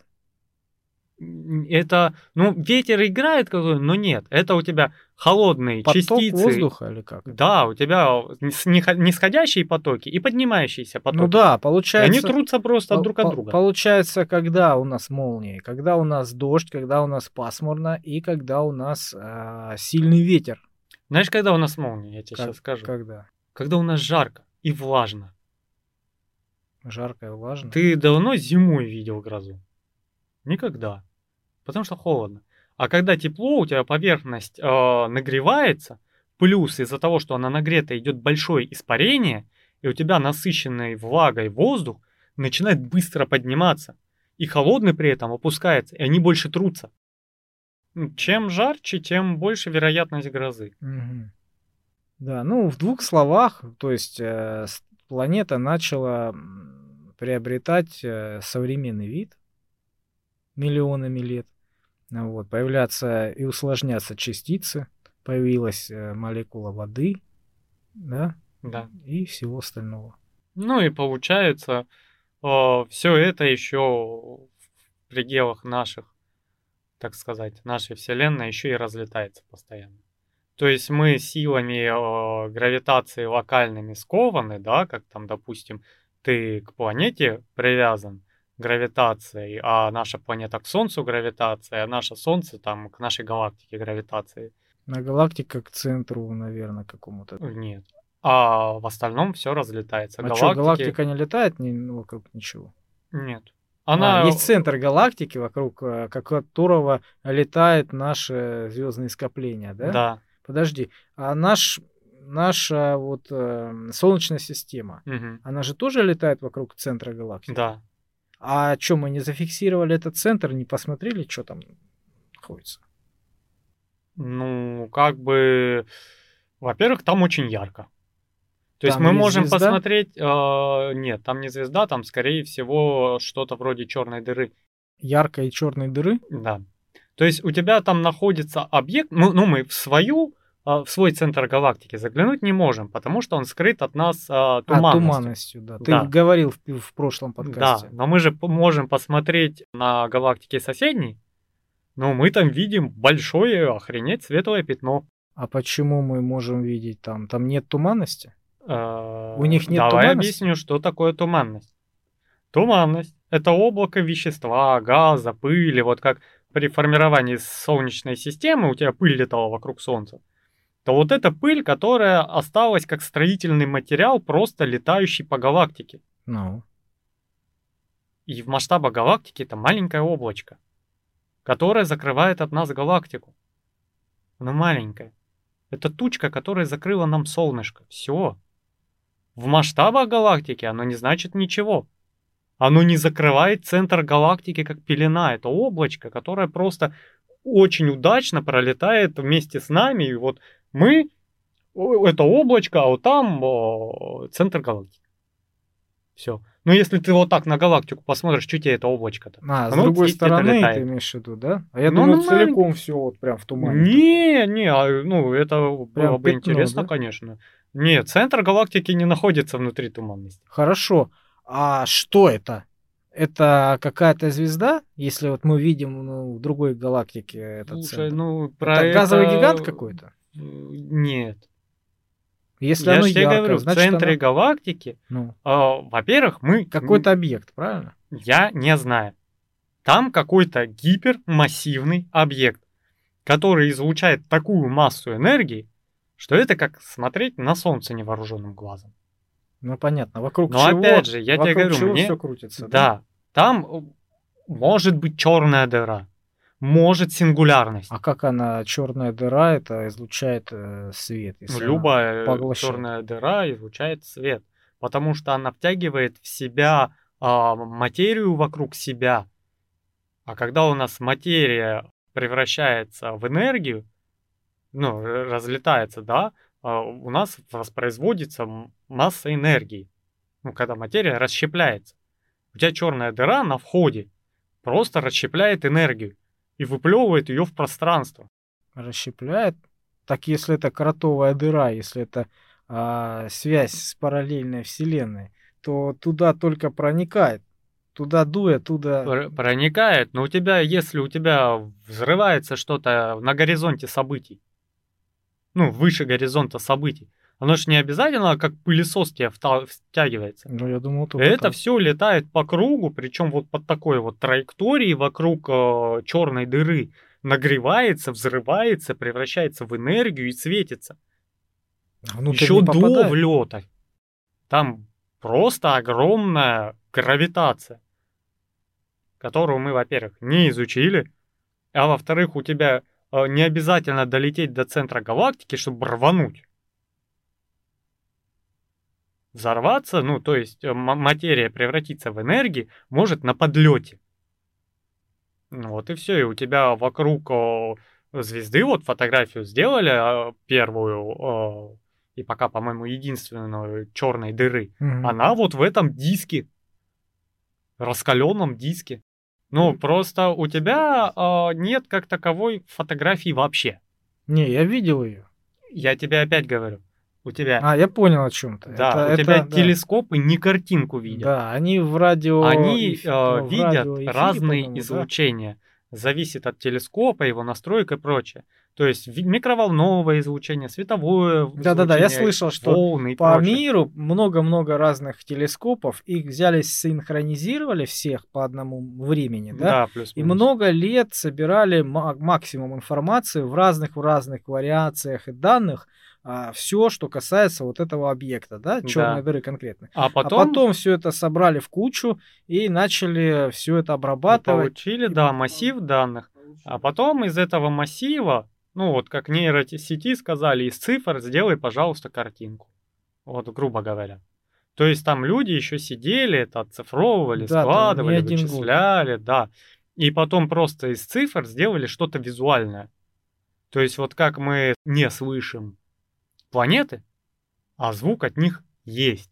A: Это, ну, ветер играет но нет. Это у тебя холодные
B: Поток
A: частицы.
B: воздуха или как?
A: Да, у тебя нисходящие потоки и поднимающиеся потоки.
B: Ну да,
A: И
B: получается...
A: они трутся просто
B: Пол-
A: друг от
B: пол-
A: друга.
B: Получается, когда у нас молнии, когда у нас дождь, когда у нас пасмурно и когда у нас а, сильный ветер.
A: Знаешь, когда у нас молния, я тебе
B: Как-
A: сейчас скажу.
B: Когда
A: Когда у нас жарко и влажно.
B: жарко и влажно.
A: Ты давно зимой видел грозу? Никогда. Потому что холодно. А когда тепло, у тебя поверхность э, нагревается, плюс из-за того, что она нагрета, идет большое испарение, и у тебя насыщенный влагой воздух начинает быстро подниматься. И холодный при этом опускается, и они больше трутся. М, Чем жарче, тем больше вероятность грозы.
B: Да, ну в двух словах, то есть э, планета начала приобретать э, современный вид миллионами лет. Ну Вот, появляться и усложняться частицы, появилась э, молекула воды, да,
A: Да.
B: и всего остального.
A: Ну и получается, все это еще в пределах наших, так сказать, нашей Вселенной еще и разлетается постоянно. То есть мы силами э, гравитации локальными скованы, да, как там, допустим, ты к планете привязан гравитацией, а наша планета к Солнцу гравитацией, а наше Солнце там к нашей галактике гравитацией.
B: На галактика к центру, наверное, какому-то.
A: Нет. А в остальном все разлетается.
B: А что, галактика не летает ни, ну, вокруг ничего?
A: Нет.
B: А,
A: Она...
B: есть центр галактики, вокруг э, которого летает наше звездное скопление, да?
A: Да.
B: Подожди, а наш, наша вот э, Солнечная система,
A: Мгм.
B: она же тоже летает вокруг центра галактики?
A: Да.
B: А что, мы не зафиксировали этот центр, не посмотрели, что там находится?
A: Ну, как бы, во-первых, там очень ярко. То есть
B: Там
A: мы
B: есть
A: можем
B: звезда?
A: посмотреть, э, нет, там не звезда, там скорее всего что-то вроде черной дыры.
B: Яркой черной дыры?
A: Да. То есть у тебя там находится объект, ну, ну мы в свою в свой центр галактики заглянуть не можем, потому что он скрыт от нас а, туманностью.
B: А, туманностью, да. Ты
A: Да.
B: говорил в, в прошлом
A: Да,
B: подкасте.
A: но мы же можем посмотреть на галактики соседней, но мы там видим большое, охренеть, светлое пятно.
B: А почему мы можем видеть там? Там нет туманности?
A: Э,
B: У них нет
A: Давай
B: туманности?
A: объясню, что такое туманность. Туманность — это облако вещества, газа, пыли. Вот как при формировании Солнечной системы у тебя пыль летала вокруг Солнца. То вот эта пыль, которая осталась как строительный материал, просто летающий по галактике.
B: Ну,
A: И в масштабах галактики это маленькое облачко, которое закрывает от нас галактику. Оно маленькое. Это тучка, которая закрыла нам солнышко. Все. В масштабах галактики оно не значит ничего. Оно не закрывает центр галактики как пелена. Это облачко, которое просто очень удачно пролетает вместе с нами. И вот мы, это облачко, а вот там о, центр галактики. Все. Ну, если ты вот так на галактику посмотришь, что тебе это облачко-то?
B: а, с
A: Оно
B: другой
A: где-то
B: стороны
A: летает.
B: ты имеешь в виду, да? А я
A: Ну,
B: думал,
A: оно
B: целиком все вот прям в тумане.
A: Не, не, а, ну это было
B: Прям
A: бы
B: пятно,
A: интересно,
B: да?
A: конечно. Нет, центр галактики не находится внутри туманности.
B: Хорошо. А что это? Это какая-то звезда, если вот мы видим ну, в другой галактике этот
A: Слушай,
B: центр?
A: ну про
B: это газовый
A: это-
B: гигант какой-то?
A: Э, Нет.
B: Если
A: Я
B: оно
A: же тебе говорю, в
B: значит
A: центре
B: оно-
A: галактики,
B: ну,
A: а, во-первых, мы...
B: какой-то объект, правильно?
A: Я не знаю. Там какой-то гипермассивный объект, который излучает такую массу энергии, что это как смотреть на Солнце невооруженным глазом.
B: Ну понятно. Вокруг
A: Но
B: чего?
A: опять же, я тебе
B: вокруг
A: говорю,
B: чего
A: мне-
B: все крутится.
A: Да, там э, может быть черная дыра, может сингулярность.
B: А как она черная дыра? Это излучает э, свет.
A: Ну, Любая
B: поглощает.
A: черная дыра излучает свет, потому что она втягивает в себя а, материю вокруг себя. А когда у нас материя превращается в энергию, ну, р- разлетается, да, а, у нас воспроизводится масса энергии. Ну, когда материя расщепляется. У тебя черная дыра на входе просто расщепляет энергию и выплевывает ее в пространство.
B: расщепляет. Так если это кротовая дыра, если это а, связь с параллельной вселенной, то туда только проникает. Туда дует, туда...
A: Пр- проникает, но у тебя, если у тебя взрывается что-то на горизонте событий, ну, выше горизонта событий, оно же не обязательно как пылесос тебе втягивается.
B: Ну, я думал, только
A: Это
B: так.
A: все летает по кругу, причем вот под такой вот траекторией вокруг черной дыры нагревается, взрывается, превращается в энергию и светится.
B: Внутрь
A: Еще
B: не
A: до
B: попадает.
A: влета. Там просто огромная гравитация, которую мы, во-первых, не изучили, а во-вторых, у тебя э, не обязательно долететь до центра галактики, чтобы рвануть. Взорваться, ну, то есть э, материя превратиться в энергию может на подлете. Ну Вот и все, и у тебя вокруг звезды, вот фотографию сделали э, первую, и пока, по-моему, единственную черной дыры.
B: Мгм.
A: Она вот в этом диске, раскаленном диске. Ну, просто у тебя э, нет как таковой фотографии вообще.
B: Не, я видел ее.
A: Я тебе опять говорю. У тебя,
B: А, я понял о чем то
A: да, у тебя телескопы не картинку видят.
B: Да, они в радио...
A: Они
B: эф-
A: э,
B: в
A: видят
B: радиоэфире,
A: разные
B: по-моему, да?
A: излучения. Зависит от телескопа, его настроек и прочее. То есть микроволновое излучение, световое
B: Да-да-да, я слышал, что
A: волны
B: По
A: прочее.
B: миру много-много разных телескопов, их взяли, синхронизировали всех по одному времени, да?
A: Да, плюс
B: И много лет собирали ма- максимум информации в разных в разных вариациях и данных, все, что касается вот этого объекта, да, черной
A: Да.
B: дыры конкретно.
A: А потом,
B: А потом все это собрали в кучу и начали все это обрабатывать.
A: получили,
B: и
A: да, массив данных. А потом из этого массива, ну вот как нейросети сказали, из цифр сделай, пожалуйста, картинку. Вот, грубо говоря. То есть там люди еще сидели, это оцифровывали,
B: Да,
A: складывали,
B: один год.
A: вычисляли, да. И потом просто из цифр сделали что-то визуальное. То есть вот как мы не слышим планеты, а звук от них есть.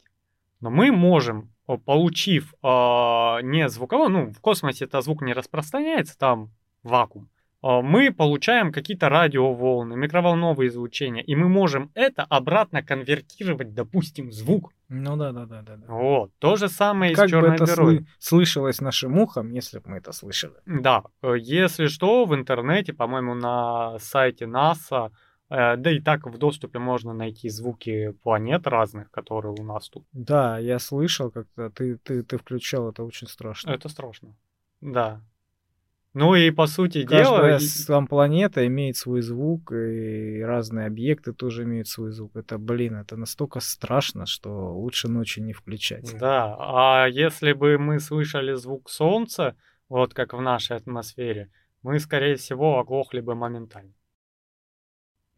A: Но мы можем, получив а, не звуковой, ну, в космосе это звук не распространяется, там вакуум. а, мы получаем какие-то радиоволны, микроволновые излучения, и мы можем это обратно конвертировать, допустим, звук.
B: Ну да, да, да, да. да.
A: Вот. То же самое и
B: Как
A: с
B: бы
A: черной
B: это
A: дырой.
B: сли- слышалось нашим ухом, если бы мы это слышали.
A: Да, э, если что, в интернете, по-моему, на сайте НАСА, э, да и так в доступе можно найти звуки планет разных, которые у нас тут.
B: Да, я слышал, как-то ты, ты, ты включал, это очень страшно.
A: Это страшно. Да. Ну и по сути дела,
B: Каждая сам планета имеет свой звук, и разные объекты тоже имеют свой звук. Это, блин, это настолько страшно, что лучше ночью не включать.
A: Да, а если бы мы слышали звук Солнца, вот как в нашей атмосфере, мы, скорее всего, оглохли бы моментально.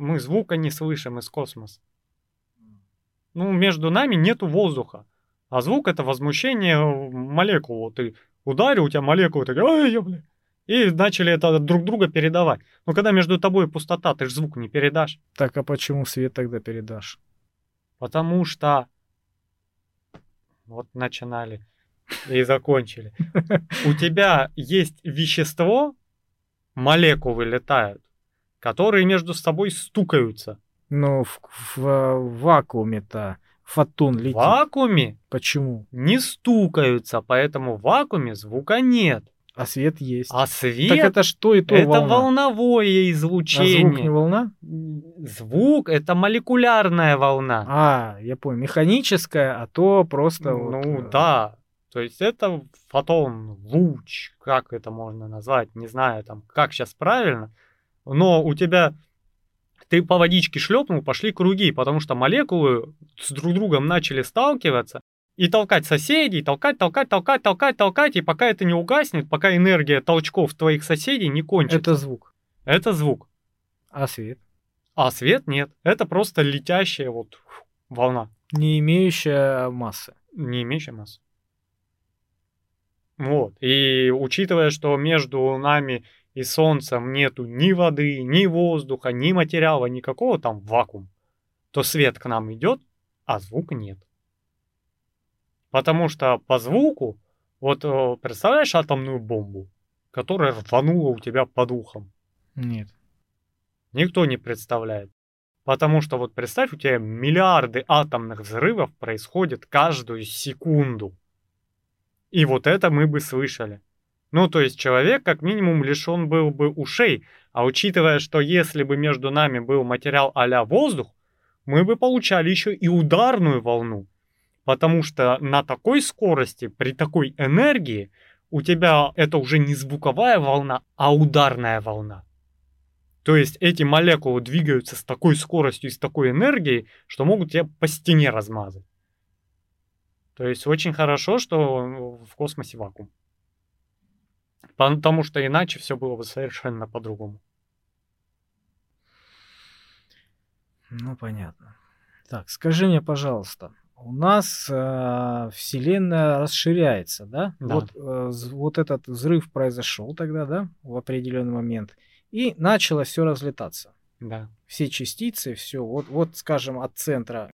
A: Мы звука не слышим из космоса. Ну, между нами нету воздуха. А звук это возмущение молекул. Ты ударил, у тебя молекулы такие, ай, я, бля». И начали это друг друга передавать. Но когда между тобой пустота, ты же звук не передашь.
B: Так а почему свет тогда передашь?
A: Потому что вот начинали и закончили. У тебя есть вещество, молекулы летают, которые между собой стукаются.
B: Ну, в, в- в вакууме-то фотон
A: В
B: летит.
A: вакууме
B: Почему?
A: не стукаются, поэтому в вакууме звука нет.
B: А свет есть.
A: А свет
B: так это что и то
A: это
B: волна.
A: волновое
B: А звук не
A: излучение.
B: волна?
A: Звук это молекулярная волна.
B: А, я понял. Механическая, а то просто вот,
A: Ну
B: э,
A: да. То есть это фотон, луч, как это можно назвать, не знаю там, как сейчас правильно. Но у тебя ты по водичке шлепнул, пошли круги, потому что молекулы с друг другом начали сталкиваться и толкать соседей, толкать, толкать, толкать, толкать, толкать, и пока это не угаснет, пока энергия толчков твоих соседей не кончится.
B: Это звук.
A: Это звук.
B: А свет?
A: А свет нет. Это просто летящая вот волна,
B: Не имеющая массы.
A: не имеющая массы. Вот. И учитывая, что между нами и Солнцем нету ни воды, ни воздуха, ни материала, никакого там вакуум, то свет к нам идет, а звука нет. Потому что по звуку, вот э, представляешь атомную бомбу, которая рванула у тебя под ухом?
B: Нет.
A: Никто не представляет. Потому что вот представь, у тебя миллиарды атомных взрывов происходят каждую секунду. И вот это мы бы слышали. Ну, то есть человек как минимум лишен был бы ушей. А учитывая, что если бы между нами был материал а воздух, мы бы получали еще и ударную волну. Потому что на такой скорости, при такой энергии, у тебя это уже не звуковая волна, а ударная волна. То есть эти молекулы двигаются с такой скоростью и с такой энергией, что могут тебя по стене размазать. То есть очень хорошо, что в космосе вакуум. Потому что иначе все было бы совершенно по-другому.
B: Ну, понятно. Так, скажи мне, пожалуйста, у нас э, Вселенная расширяется, да?
A: Да.
B: Вот, э, вот этот взрыв произошел тогда, да, в определенный момент, и начало все разлетаться.
A: Да.
B: Все частицы, все, вот, вот, скажем, от центра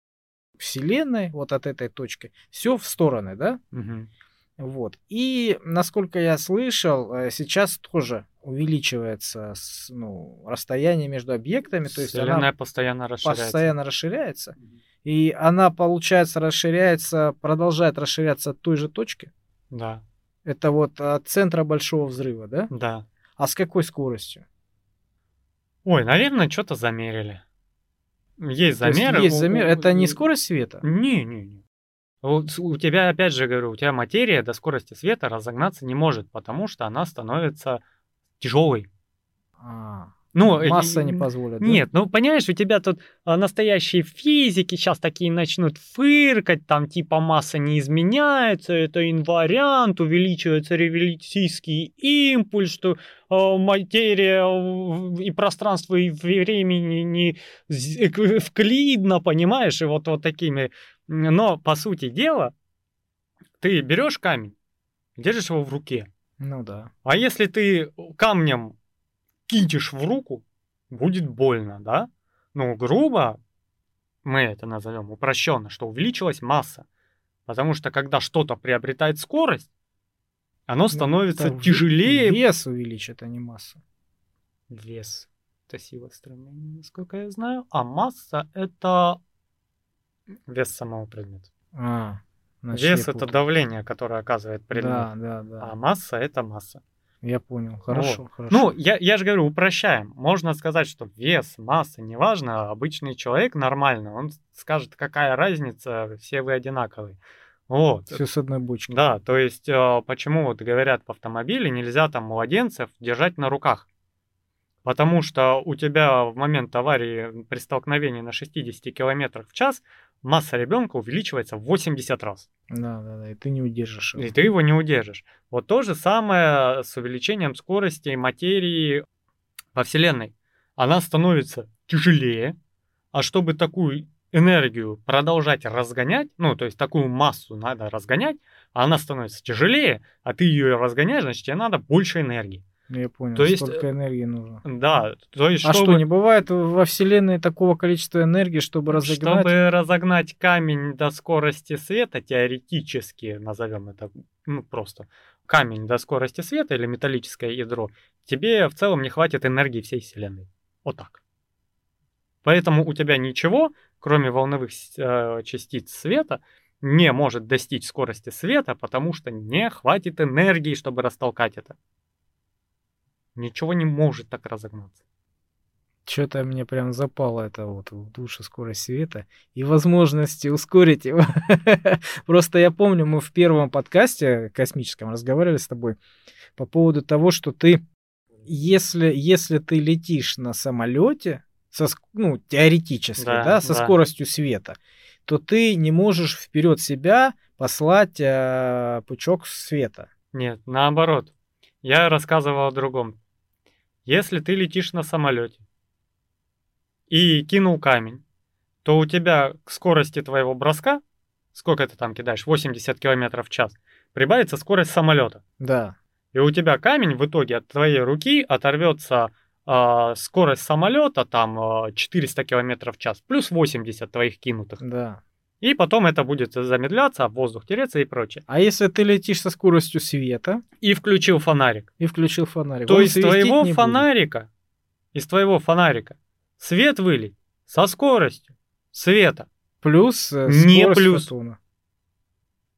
B: Вселенной, вот от этой точки, все в стороны, да?
A: Мгм.
B: Вот. И, насколько я слышал, э, сейчас тоже увеличивается с- ну, расстояние между объектами, то есть
A: Вселенная
B: она
A: постоянно расширяется.
B: постоянно расширяется. И она, получается, расширяется, продолжает расширяться от той же точки.
A: Да,
B: Это вот от центра большого взрыва, да?
A: да.
B: А с какой скоростью?
A: Ой, наверное, что-то замерили. Есть
B: То есть
A: замеры.
B: есть
A: У-
B: замер.
A: у-
B: Это не скорость света?
A: Не, не, не. У тебя, опять же говорю, у тебя материя до скорости света разогнаться не может, потому что она становится тяжелой.
B: А,
A: Ну, э,
B: масса
A: и-
B: не позволит. да?
A: Нет, ну понимаешь, у тебя тут а, настоящие физики сейчас такие начнут фыркать, там типа масса не изменяется, это инвариант, увеличивается революционный импульс, что а, материя и пространство и времени не з- эк- вклидно, понимаешь, и вот, вот такими. Но по сути дела, ты берешь камень, держишь его в руке,
B: Ну да.
A: а если ты камнем кинешь в руку, будет больно, да? Ну, грубо мы это назовем упрощенно, что увеличилась масса. Потому что когда что-то приобретает скорость, оно становится
B: Ну, Это в-
A: тяжелее.
B: Вес увеличит, а не масса.
A: Вес — это сила стремления, насколько я знаю. А масса — это вес самого предмета.
B: А, значит,
A: Вес это давление, которое оказывает предмет.
B: Да, да, да.
A: А масса это масса.
B: Я понял. Хорошо, хорошо.
A: Ну, я, я же говорю, упрощаем. Можно сказать, что вес, масса, неважно, обычный человек нормально, он скажет, какая разница, все вы одинаковые. Вот.
B: Все с одной бочки.
A: Да, то есть э, почему вот говорят в автомобиле нельзя там младенцев держать на руках. Потому что у тебя в момент аварии при столкновении на 60 км в час масса ребенка увеличивается в 80 раз.
B: Да, да, да. И ты не удержишь его.
A: И ты его не удержишь. Вот то же самое с увеличением скорости материи во Вселенной. Она становится тяжелее, а чтобы такую энергию продолжать разгонять, ну, то есть такую массу надо разгонять, а она становится тяжелее, а ты ее разгоняешь, значит, тебе надо больше энергии.
B: Ну, Я понял.
A: То есть,
B: Сколько энергии нужно.
A: Да, то есть,
B: А что, не бывает во Вселенной такого количества энергии, чтобы разогнать?
A: чтобы разогнать камень до скорости света, теоретически назовем это, ну, просто камень до скорости света или металлическое ядро, тебе в целом не хватит энергии всей Вселенной. Вот так. Поэтому у тебя ничего, кроме волновых э, частиц света, не может достичь скорости света, потому что не хватит энергии, чтобы растолкать это. Ничего не может так разогнаться.
B: Что-то мне прям запало это вот в душу скорость света и возможности ускорить его. Просто я помню, мы в первом подкасте космическом разговаривали с тобой по поводу того, что ты, если, если ты летишь на самолете, со, ну, теоретически,
A: Да,
B: да, со
A: да.
B: скоростью света, то ты не можешь вперед себя послать э, пучок света.
A: Нет, наоборот. Я рассказывал о другом. Если ты летишь на самолете и кинул камень, то у тебя к скорости твоего броска, сколько ты там кидаешь, 80 км в час, прибавится скорость самолета.
B: Да.
A: И у тебя камень в итоге от твоей руки оторвется а, скорость самолета, там а, 400 км в час, плюс 80 твоих кинутых.
B: Да.
A: И потом это будет замедляться, воздух тереться и прочее.
B: А если ты летишь со скоростью света
A: И включил фонарик.
B: и включил фонарик,
A: То
B: он
A: есть
B: светить
A: твоего
B: не будет.
A: фонарика, из твоего фонарика свет вылить со скоростью света.
B: Плюс э,
A: Не плюс.
B: фотона.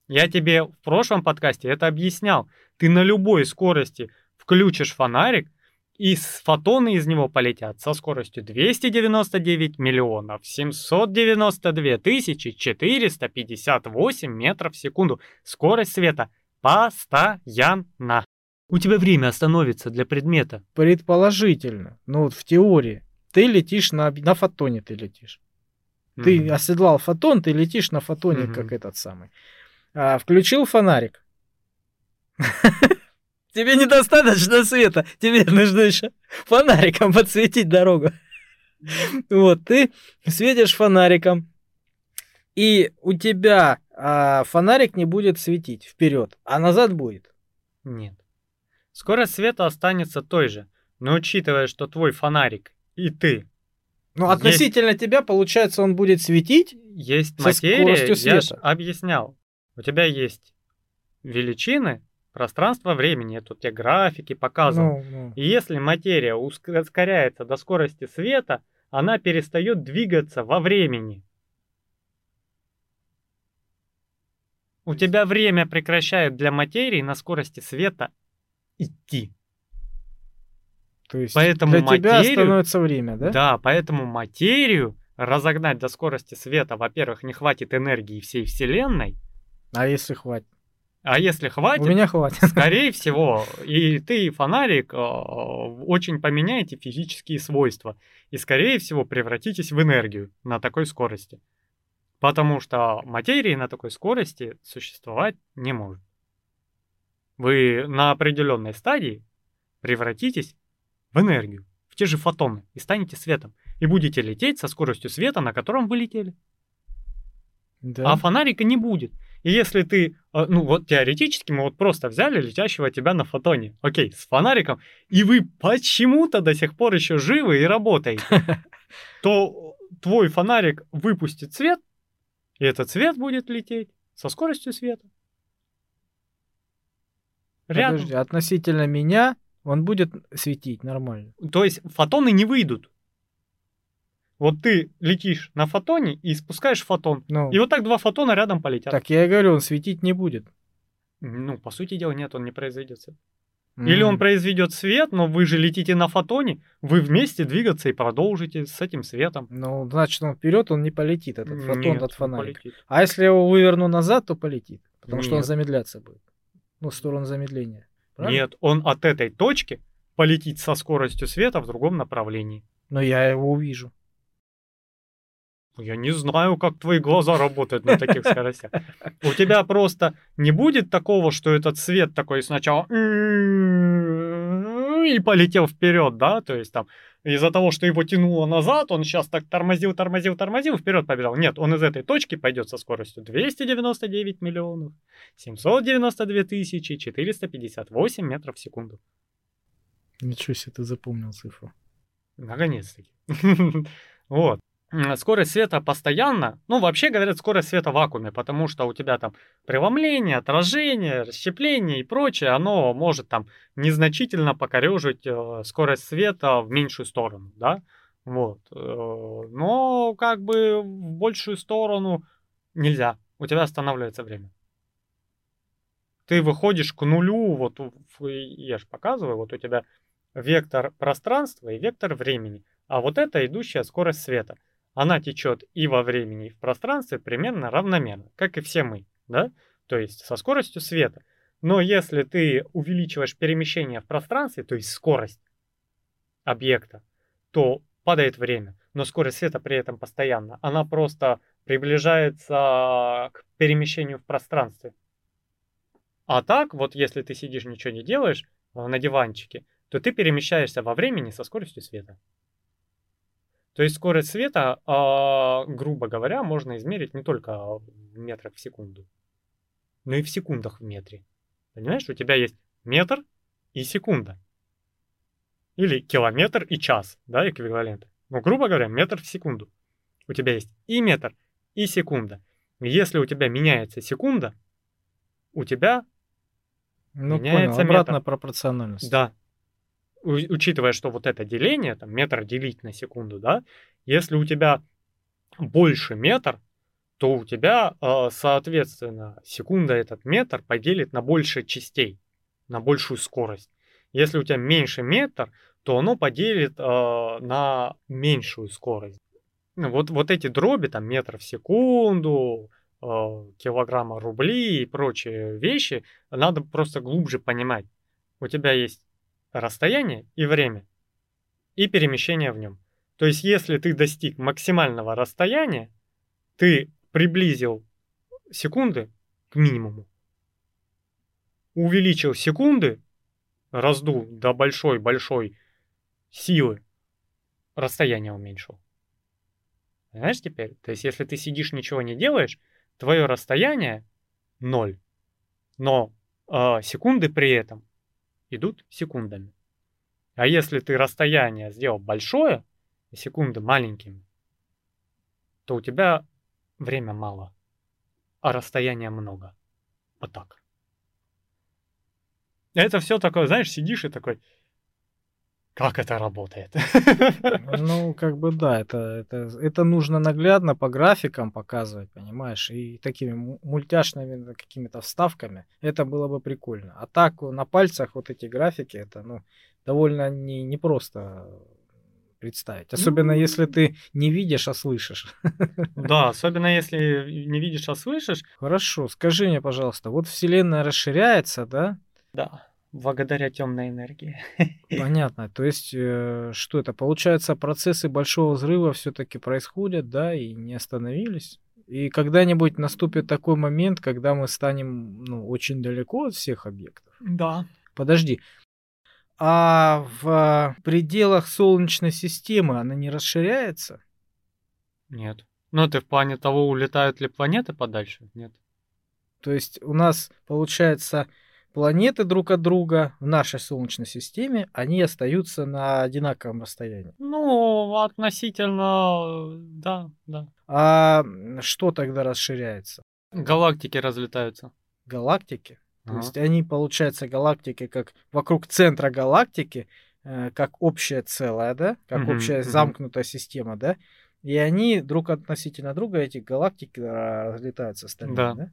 A: Я тебе в прошлом подкасте это объяснял. Ты на любой скорости включишь фонарик, и фотоны из него полетят со скоростью 299 миллионов 792 тысячи 458 метров в секунду. Скорость света постоянно. У тебя время остановится для предмета.
B: Предположительно. Ну вот в теории. Ты летишь на, на фотоне, ты летишь. Ты
A: Мгм.
B: оседлал фотон, ты летишь на фотоне,
A: Мгм.
B: как этот самый. А, включил фонарик. Тебе недостаточно света, тебе нужно еще фонариком подсветить дорогу. Вот, ты светишь фонариком, и у тебя а, фонарик не будет светить вперед, а назад будет.
A: Нет. Скорость света останется той же, но учитывая, что твой фонарик и ты
B: Ну,
A: Есть-
B: относительно тебя, получается, он будет светить.
A: есть материя, я объяснял. У тебя есть величины, пространство, времени. Я тут тебе графики показывал.
B: Ну, ну.
A: И если материя уск- ускоряется до скорости света, она перестает двигаться во времени. У тебя время прекращает для материи на скорости света идти.
B: То есть
A: Поэтому
B: для тебя
A: материю-
B: становится время, да?
A: Да, поэтому материю разогнать до скорости света, во-первых, не хватит энергии всей Вселенной,
B: А если хватит?
A: А если хватит,
B: У меня хватит.
A: скорее всего, и ты, и фонарик, э, очень поменяете физические свойства, и, скорее всего, превратитесь в энергию на такой скорости. Потому что материи на такой скорости существовать не может. Вы на определенной стадии превратитесь в энергию, в те же фотоны, и станете светом. И будете лететь со скоростью света, на котором вы летели.
B: Да.
A: А фонарика не будет. И если ты, э, ну вот теоретически мы вот просто взяли летящего тебя на фотоне, окей, с фонариком, и вы почему-то до сих пор еще живы и работаете, то твой фонарик выпустит свет, и этот свет будет лететь со скоростью света. Рядом.
B: Подожди, относительно меня Он будет светить нормально.
A: То есть фотоны не выйдут. Вот ты летишь на фотоне и спускаешь фотон.
B: Ну,
A: И вот так два фотона рядом полетят.
B: так я и говорю, он светить не будет.
A: Ну, по сути дела, нет, он не произведет свет. Или он произведет свет, но вы же летите на фотоне, вы вместе двигаться и продолжите с этим светом.
B: Ну, значит, он вперед, он не полетит, этот фотон
A: Нет,
B: от
A: не
B: фонарика.
A: полетит.
B: А если я его выверну назад, то полетит. Потому что он
A: Нет.
B: замедляться будет. Ну, в сторону замедления. Правильно?
A: Нет, он от этой точки полетит со скоростью света в другом направлении.
B: Но я его увижу.
A: Я не знаю, как твои глаза работают на таких скоростях. У тебя просто не будет такого, что этот свет такой сначала и полетел вперед, да? То есть там из-за того, что его тянуло назад, он сейчас так тормозил, тормозил, тормозил, вперед побежал. Нет, он из этой точки пойдет со скоростью 299 миллионов 792 тысячи 458 метров в секунду.
B: Ничего себе ты запомнил цифру.
A: Наконец-таки. Вот. Скорость света постоянно, ну, вообще говорят, скорость света в вакууме, потому что у тебя там преломление, отражение, расщепление и прочее, оно может там незначительно покорежить э, скорость света в меньшую сторону, да, вот. Э, Но как бы в большую сторону нельзя, у тебя останавливается время. Ты выходишь к нулю, вот я же показываю, вот у тебя вектор пространства и вектор времени. А вот это идущая скорость света. Она течет и во времени, и в пространстве примерно равномерно, как и все мы, да? То есть со скоростью света. Но если ты увеличиваешь перемещение в пространстве, то есть скорость объекта, то падает время. Но скорость света при этом постоянно. Она просто приближается к перемещению в пространстве. А так, вот если ты сидишь, ничего не делаешь на диванчике, то ты перемещаешься во времени со скоростью света. То есть скорость света, а, грубо говоря, можно измерить не только в метрах в секунду, но и в секундах в метре. Понимаешь, у тебя есть метр и секунда. Или километр и час, да, эквиваленты. Ну, грубо говоря, метр в секунду. У тебя есть и метр, и секунда. Если у тебя меняется секунда, у тебя
B: Ну,
A: Меняется
B: понял. Обратная
A: метр.
B: пропорциональность.
A: Да. Учитывая, что вот это деление, там, метр делить на секунду, да, если у тебя больше метр, то у тебя, э, соответственно, секунда этот метр поделит на больше частей, на большую скорость. Если у тебя меньше метр, то оно поделит э, на меньшую скорость. Ну, Вот, вот эти дроби, там, метр в секунду, э, килограмма рубли и прочие вещи, надо просто глубже понимать. У тебя есть расстояние и время, и перемещение в нем. То есть, если ты достиг максимального расстояния, ты приблизил секунды к минимуму, увеличил секунды, раздул до большой-большой силы, расстояние уменьшил. Понимаешь теперь? То есть, если ты сидишь, ничего не делаешь, твое расстояние ноль. Но э, секунды при этом идут секундами. А если ты расстояние сделал большое, и секунды маленькими, то у тебя время мало, а расстояния много. Вот так. Это все такое, знаешь, сидишь и такой, как это работает?
B: Ну, как бы да, это, это, это нужно наглядно по графикам показывать, понимаешь, и такими му- мультяшными какими-то вставками. Это было бы прикольно. А так на пальцах вот эти графики, это ну, довольно не, непросто представить. Особенно
A: Ну.
B: если ты не видишь, а слышишь.
A: Да, особенно если не видишь, а слышишь.
B: Хорошо, скажи мне, пожалуйста, вот Вселенная расширяется, да?
A: Да, благодаря темной энергии.
B: Понятно. То есть, э, что это? Получается, процессы большого взрыва все-таки происходят, да, и не остановились. И когда-нибудь наступит такой момент, когда мы станем ну, очень далеко от всех объектов.
A: Да.
B: Подожди. А в пределах Солнечной системы она не расширяется?
A: Нет. Ну, ты в плане того, улетают ли планеты подальше? Нет.
B: То есть у нас, получается, планеты друг от друга в нашей Солнечной системе, они остаются на одинаковом расстоянии.
A: Ну, относительно, да, да.
B: А что тогда расширяется?
A: Галактики разлетаются.
B: Галактики? То есть они, получается, галактики как вокруг центра галактики, э, как общее целое, да, как
A: Мгм,
B: общая
A: мгм.
B: замкнутая система, да, и они друг относительно друга, эти галактики а, разлетаются остальные,
A: Да.
B: да?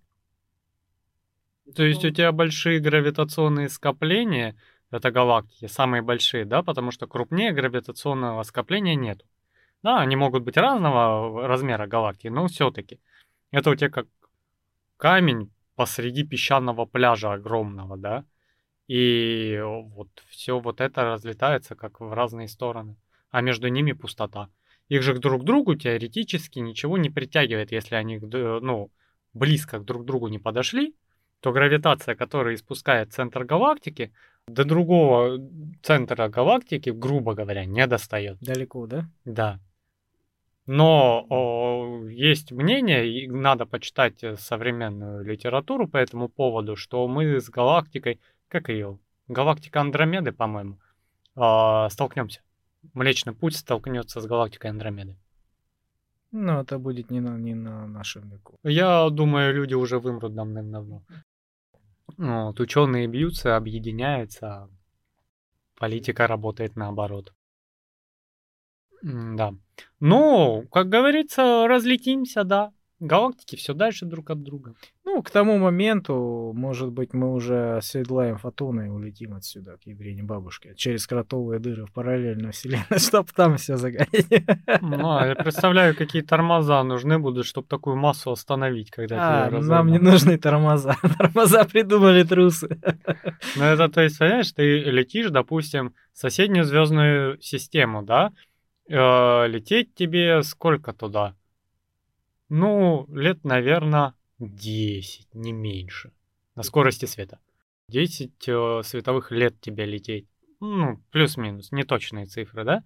A: То есть у тебя большие гравитационные скопления, это галактики, самые большие, да, потому что крупнее гравитационного скопления нет. Да, они могут быть разного размера галактики, но все-таки. Это у тебя как камень посреди песчаного пляжа огромного, да, и вот все вот это разлетается как в разные стороны, а между ними пустота. Их же друг к другу теоретически ничего не притягивает, если они, ну, близко к друг другу не подошли, то гравитация, которая испускает центр галактики, до другого центра галактики, грубо говоря, не достает.
B: Далеко, да?
A: Да. Но о, есть мнение, и надо почитать э, современную литературу по этому поводу, что мы с галактикой, как ее, галактика Андромеды, по-моему, а, столкнемся. Млечный путь столкнется с галактикой Андромеды.
B: Ну, это будет не на, не на нашем веку.
A: Я думаю, люди уже вымрут давным-давно. Вот, ученые бьются, объединяются, а политика работает наоборот. Да. Ну, как говорится, разлетимся, да. Галактики все дальше друг от друга.
B: Ну, к тому моменту, может быть, мы уже оседлаем фотоны и улетим отсюда, к ядрине бабушки, через кротовые дыры в параллельную вселенную, чтобы там все загореть.
A: Ну, а я представляю, какие тормоза нужны будут, чтобы такую массу остановить, когда
B: А,
A: тебя
B: нам не нужны тормоза. Тормоза придумали трусы.
A: Ну, это, то есть, понимаешь, ты летишь, допустим, в соседнюю звездную систему, да? Э, лететь тебе сколько туда? Ну, лет, наверное, 10, не меньше. На скорости света. 10 э, световых лет тебе лететь. Ну, плюс-минус, неточные цифры, да?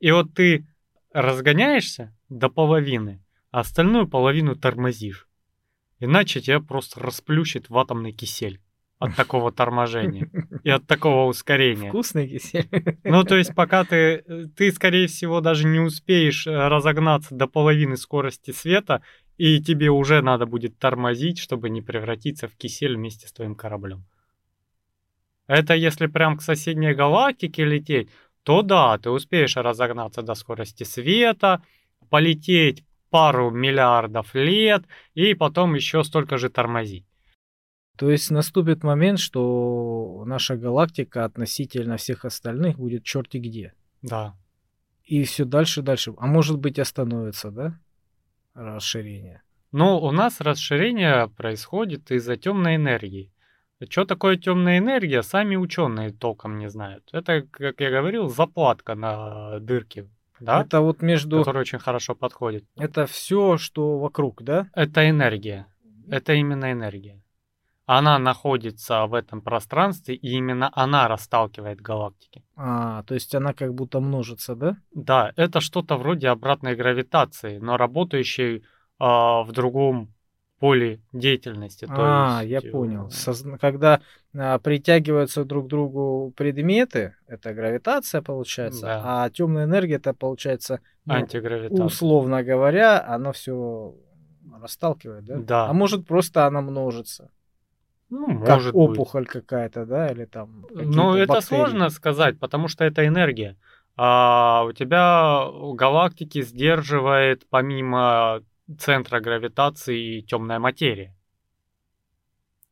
A: И вот ты разгоняешься до половины, а остальную половину тормозишь. Иначе тебя просто расплющит в атомный кисель от такого торможения и от такого ускорения.
B: Вкусный кисель.
A: Ну, то есть, пока ты, ты, скорее всего, даже не успеешь э, разогнаться до половины скорости света, и тебе уже надо будет тормозить, чтобы не превратиться в кисель вместе с твоим кораблем. Это если прям к соседней галактике лететь, то да, ты успеешь разогнаться до скорости света, полететь пару миллиардов лет, и потом еще столько же тормозить.
B: То есть наступит момент, что наша галактика относительно всех остальных будет черти где.
A: Да.
B: И все дальше, дальше. А может быть остановится, да? Расширение.
A: Ну, у нас расширение происходит из-за темной энергии. Что такое темная энергия, сами ученые толком не знают. Это, как я говорил, заплатка на дырке, да?
B: Это вот между...
A: которая очень хорошо подходит.
B: Это все, что вокруг, да?
A: Это энергия. Это именно энергия. Она находится в этом пространстве, и именно она расталкивает галактики.
B: А, то есть она как будто множится, да?
A: Да, это что-то вроде обратной гравитации, но работающей а, в другом поле деятельности. то
B: а,
A: есть,
B: я
A: э,
B: понял. Созна- Когда а, притягиваются друг к другу предметы, это гравитация получается,
A: Да.
B: а темная энергия это получается, ну,
A: Антигравитация.
B: условно говоря, оно все расталкивает, да?
A: Да.
B: А может просто она множится,
A: Ну,
B: как
A: может быть.
B: опухоль какая-то, да, или там.
A: Ну,
B: какие-то
A: это
B: бактерии.
A: сложно сказать, потому что это энергия. А у тебя галактики сдерживает помимо центра гравитации темная материя.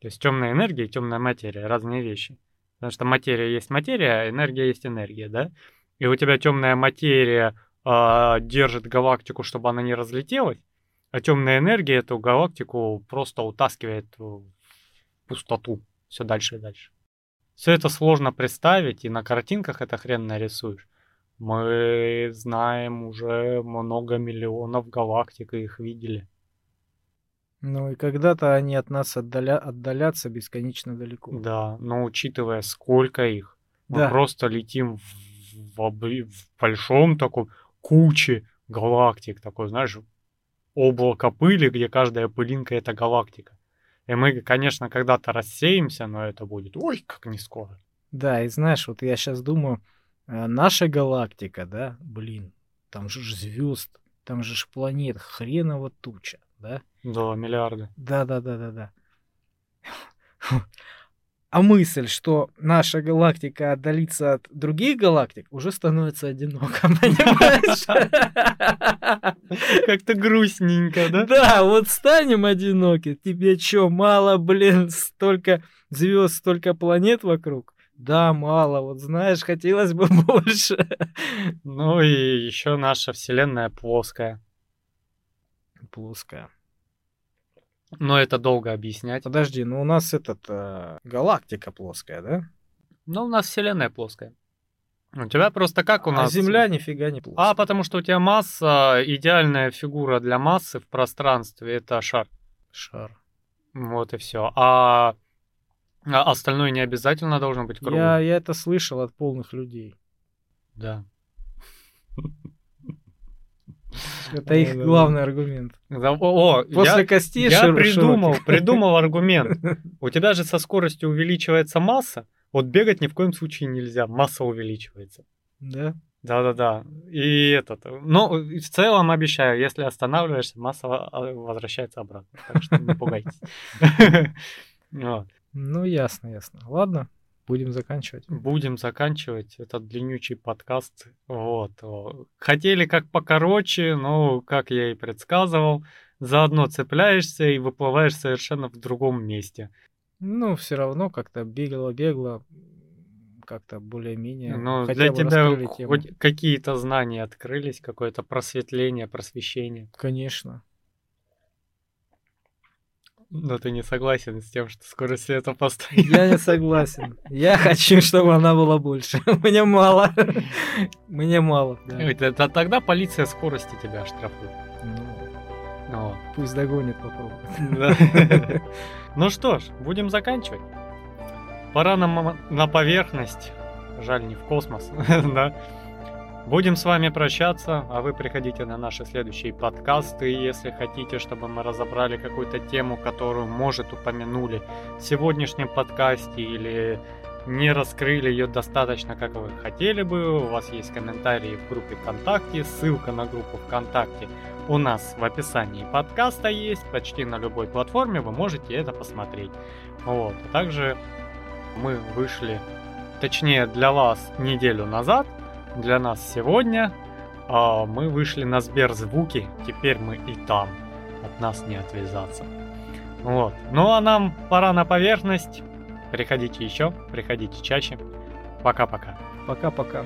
A: То есть темная энергия и темная материя разные вещи. Потому что материя есть материя, а энергия есть энергия, да? И у тебя темная материя а, держит галактику, чтобы она не разлетелась, а темная энергия эту галактику просто утаскивает в пустоту все дальше и дальше. Все это сложно представить, и на картинках это хрен нарисуешь. Мы знаем уже много миллионов галактик и их видели.
B: Ну и когда-то они от нас отдаля... отдалятся бесконечно далеко.
A: Да, но учитывая, сколько их, мы
B: Да.
A: просто летим в, в обри- в большом таком куче галактик, такой, знаешь, облако пыли, где каждая пылинка это галактика. И мы, конечно, когда-то рассеемся, но это будет, ой, как не скоро.
B: Да, и знаешь, вот я сейчас думаю, э, наша галактика, да, блин, там же звезд, там же ж планет, хреново туча, да?
A: Да, миллиарды.
B: Да, да, да, да, да. А мысль, что наша галактика отдалится от других галактик, уже становится одиноко, понимаешь?
A: Как-то грустненько, да?
B: Да, вот станем одиноки. Тебе что, мало, блин, столько звезд, столько планет вокруг? Да, мало. Вот знаешь, хотелось бы больше.
A: Ну и еще наша Вселенная плоская.
B: Плоская.
A: Но это долго объяснять.
B: Подожди, ну у нас этот э, галактика плоская, да?
A: Ну, у нас Вселенная плоская. У тебя просто как у
B: А
A: нас...
B: Земля нифига не плоская.
A: А, потому что у тебя масса, идеальная фигура для массы в пространстве, это шар.
B: Шар.
A: Вот и все. А, а остальное не обязательно должно быть круглым.
B: Я, я это слышал от полных людей.
A: Да.
B: Это их главный аргумент.
A: О,
B: После
A: я,
B: костей
A: я придумал, придумал аргумент. У тебя же со скоростью увеличивается масса, вот бегать ни в коем случае нельзя, масса увеличивается.
B: Да?
A: Да-да-да. И этот, ну, в целом обещаю, если останавливаешься, масса а, возвращается обратно. Так что не пугайтесь.
B: Ну, ясно, ясно. Ладно, будем заканчивать.
A: Будем заканчивать этот длиннючий подкаст. Вот. Хотели как покороче, но, как я и предсказывал, заодно цепляешься и выплываешь совершенно в другом месте.
B: Ну, все равно как-то бегло-бегло, как-то более-менее. Хотя
A: для тебя хоть какие-то знания открылись, какое-то просветление, просвещение.
B: Конечно.
A: Но ты не согласен с тем, что скорость света постоянно.
B: Я не согласен. Я хочу, чтобы она была больше. Мне мало. Мне мало. да.
A: Тогда полиция скорости тебя оштрафует.
B: Ну. Пусть догонит, попробует.
A: Ну что ж, будем заканчивать. Пора нам на поверхность. Жаль, не в космос. да. Будем с вами прощаться, а вы приходите на наши следующие подкасты, если хотите, чтобы мы разобрали какую-то тему, которую, может, упомянули в сегодняшнем подкасте или не раскрыли ее достаточно, как вы хотели бы. У вас есть комментарии в группе ВКонтакте, ссылка на группу ВКонтакте у нас в описании подкаста есть, почти на любой платформе вы можете это посмотреть. Вот. Также мы вышли, точнее для вас неделю назад, для нас сегодня. а мы вышли на Сберзвуки, теперь мы и там. От нас не отвязаться. Вот. Ну а нам пора на поверхность. Приходите еще, приходите чаще. Пока-пока.
B: Пока-пока.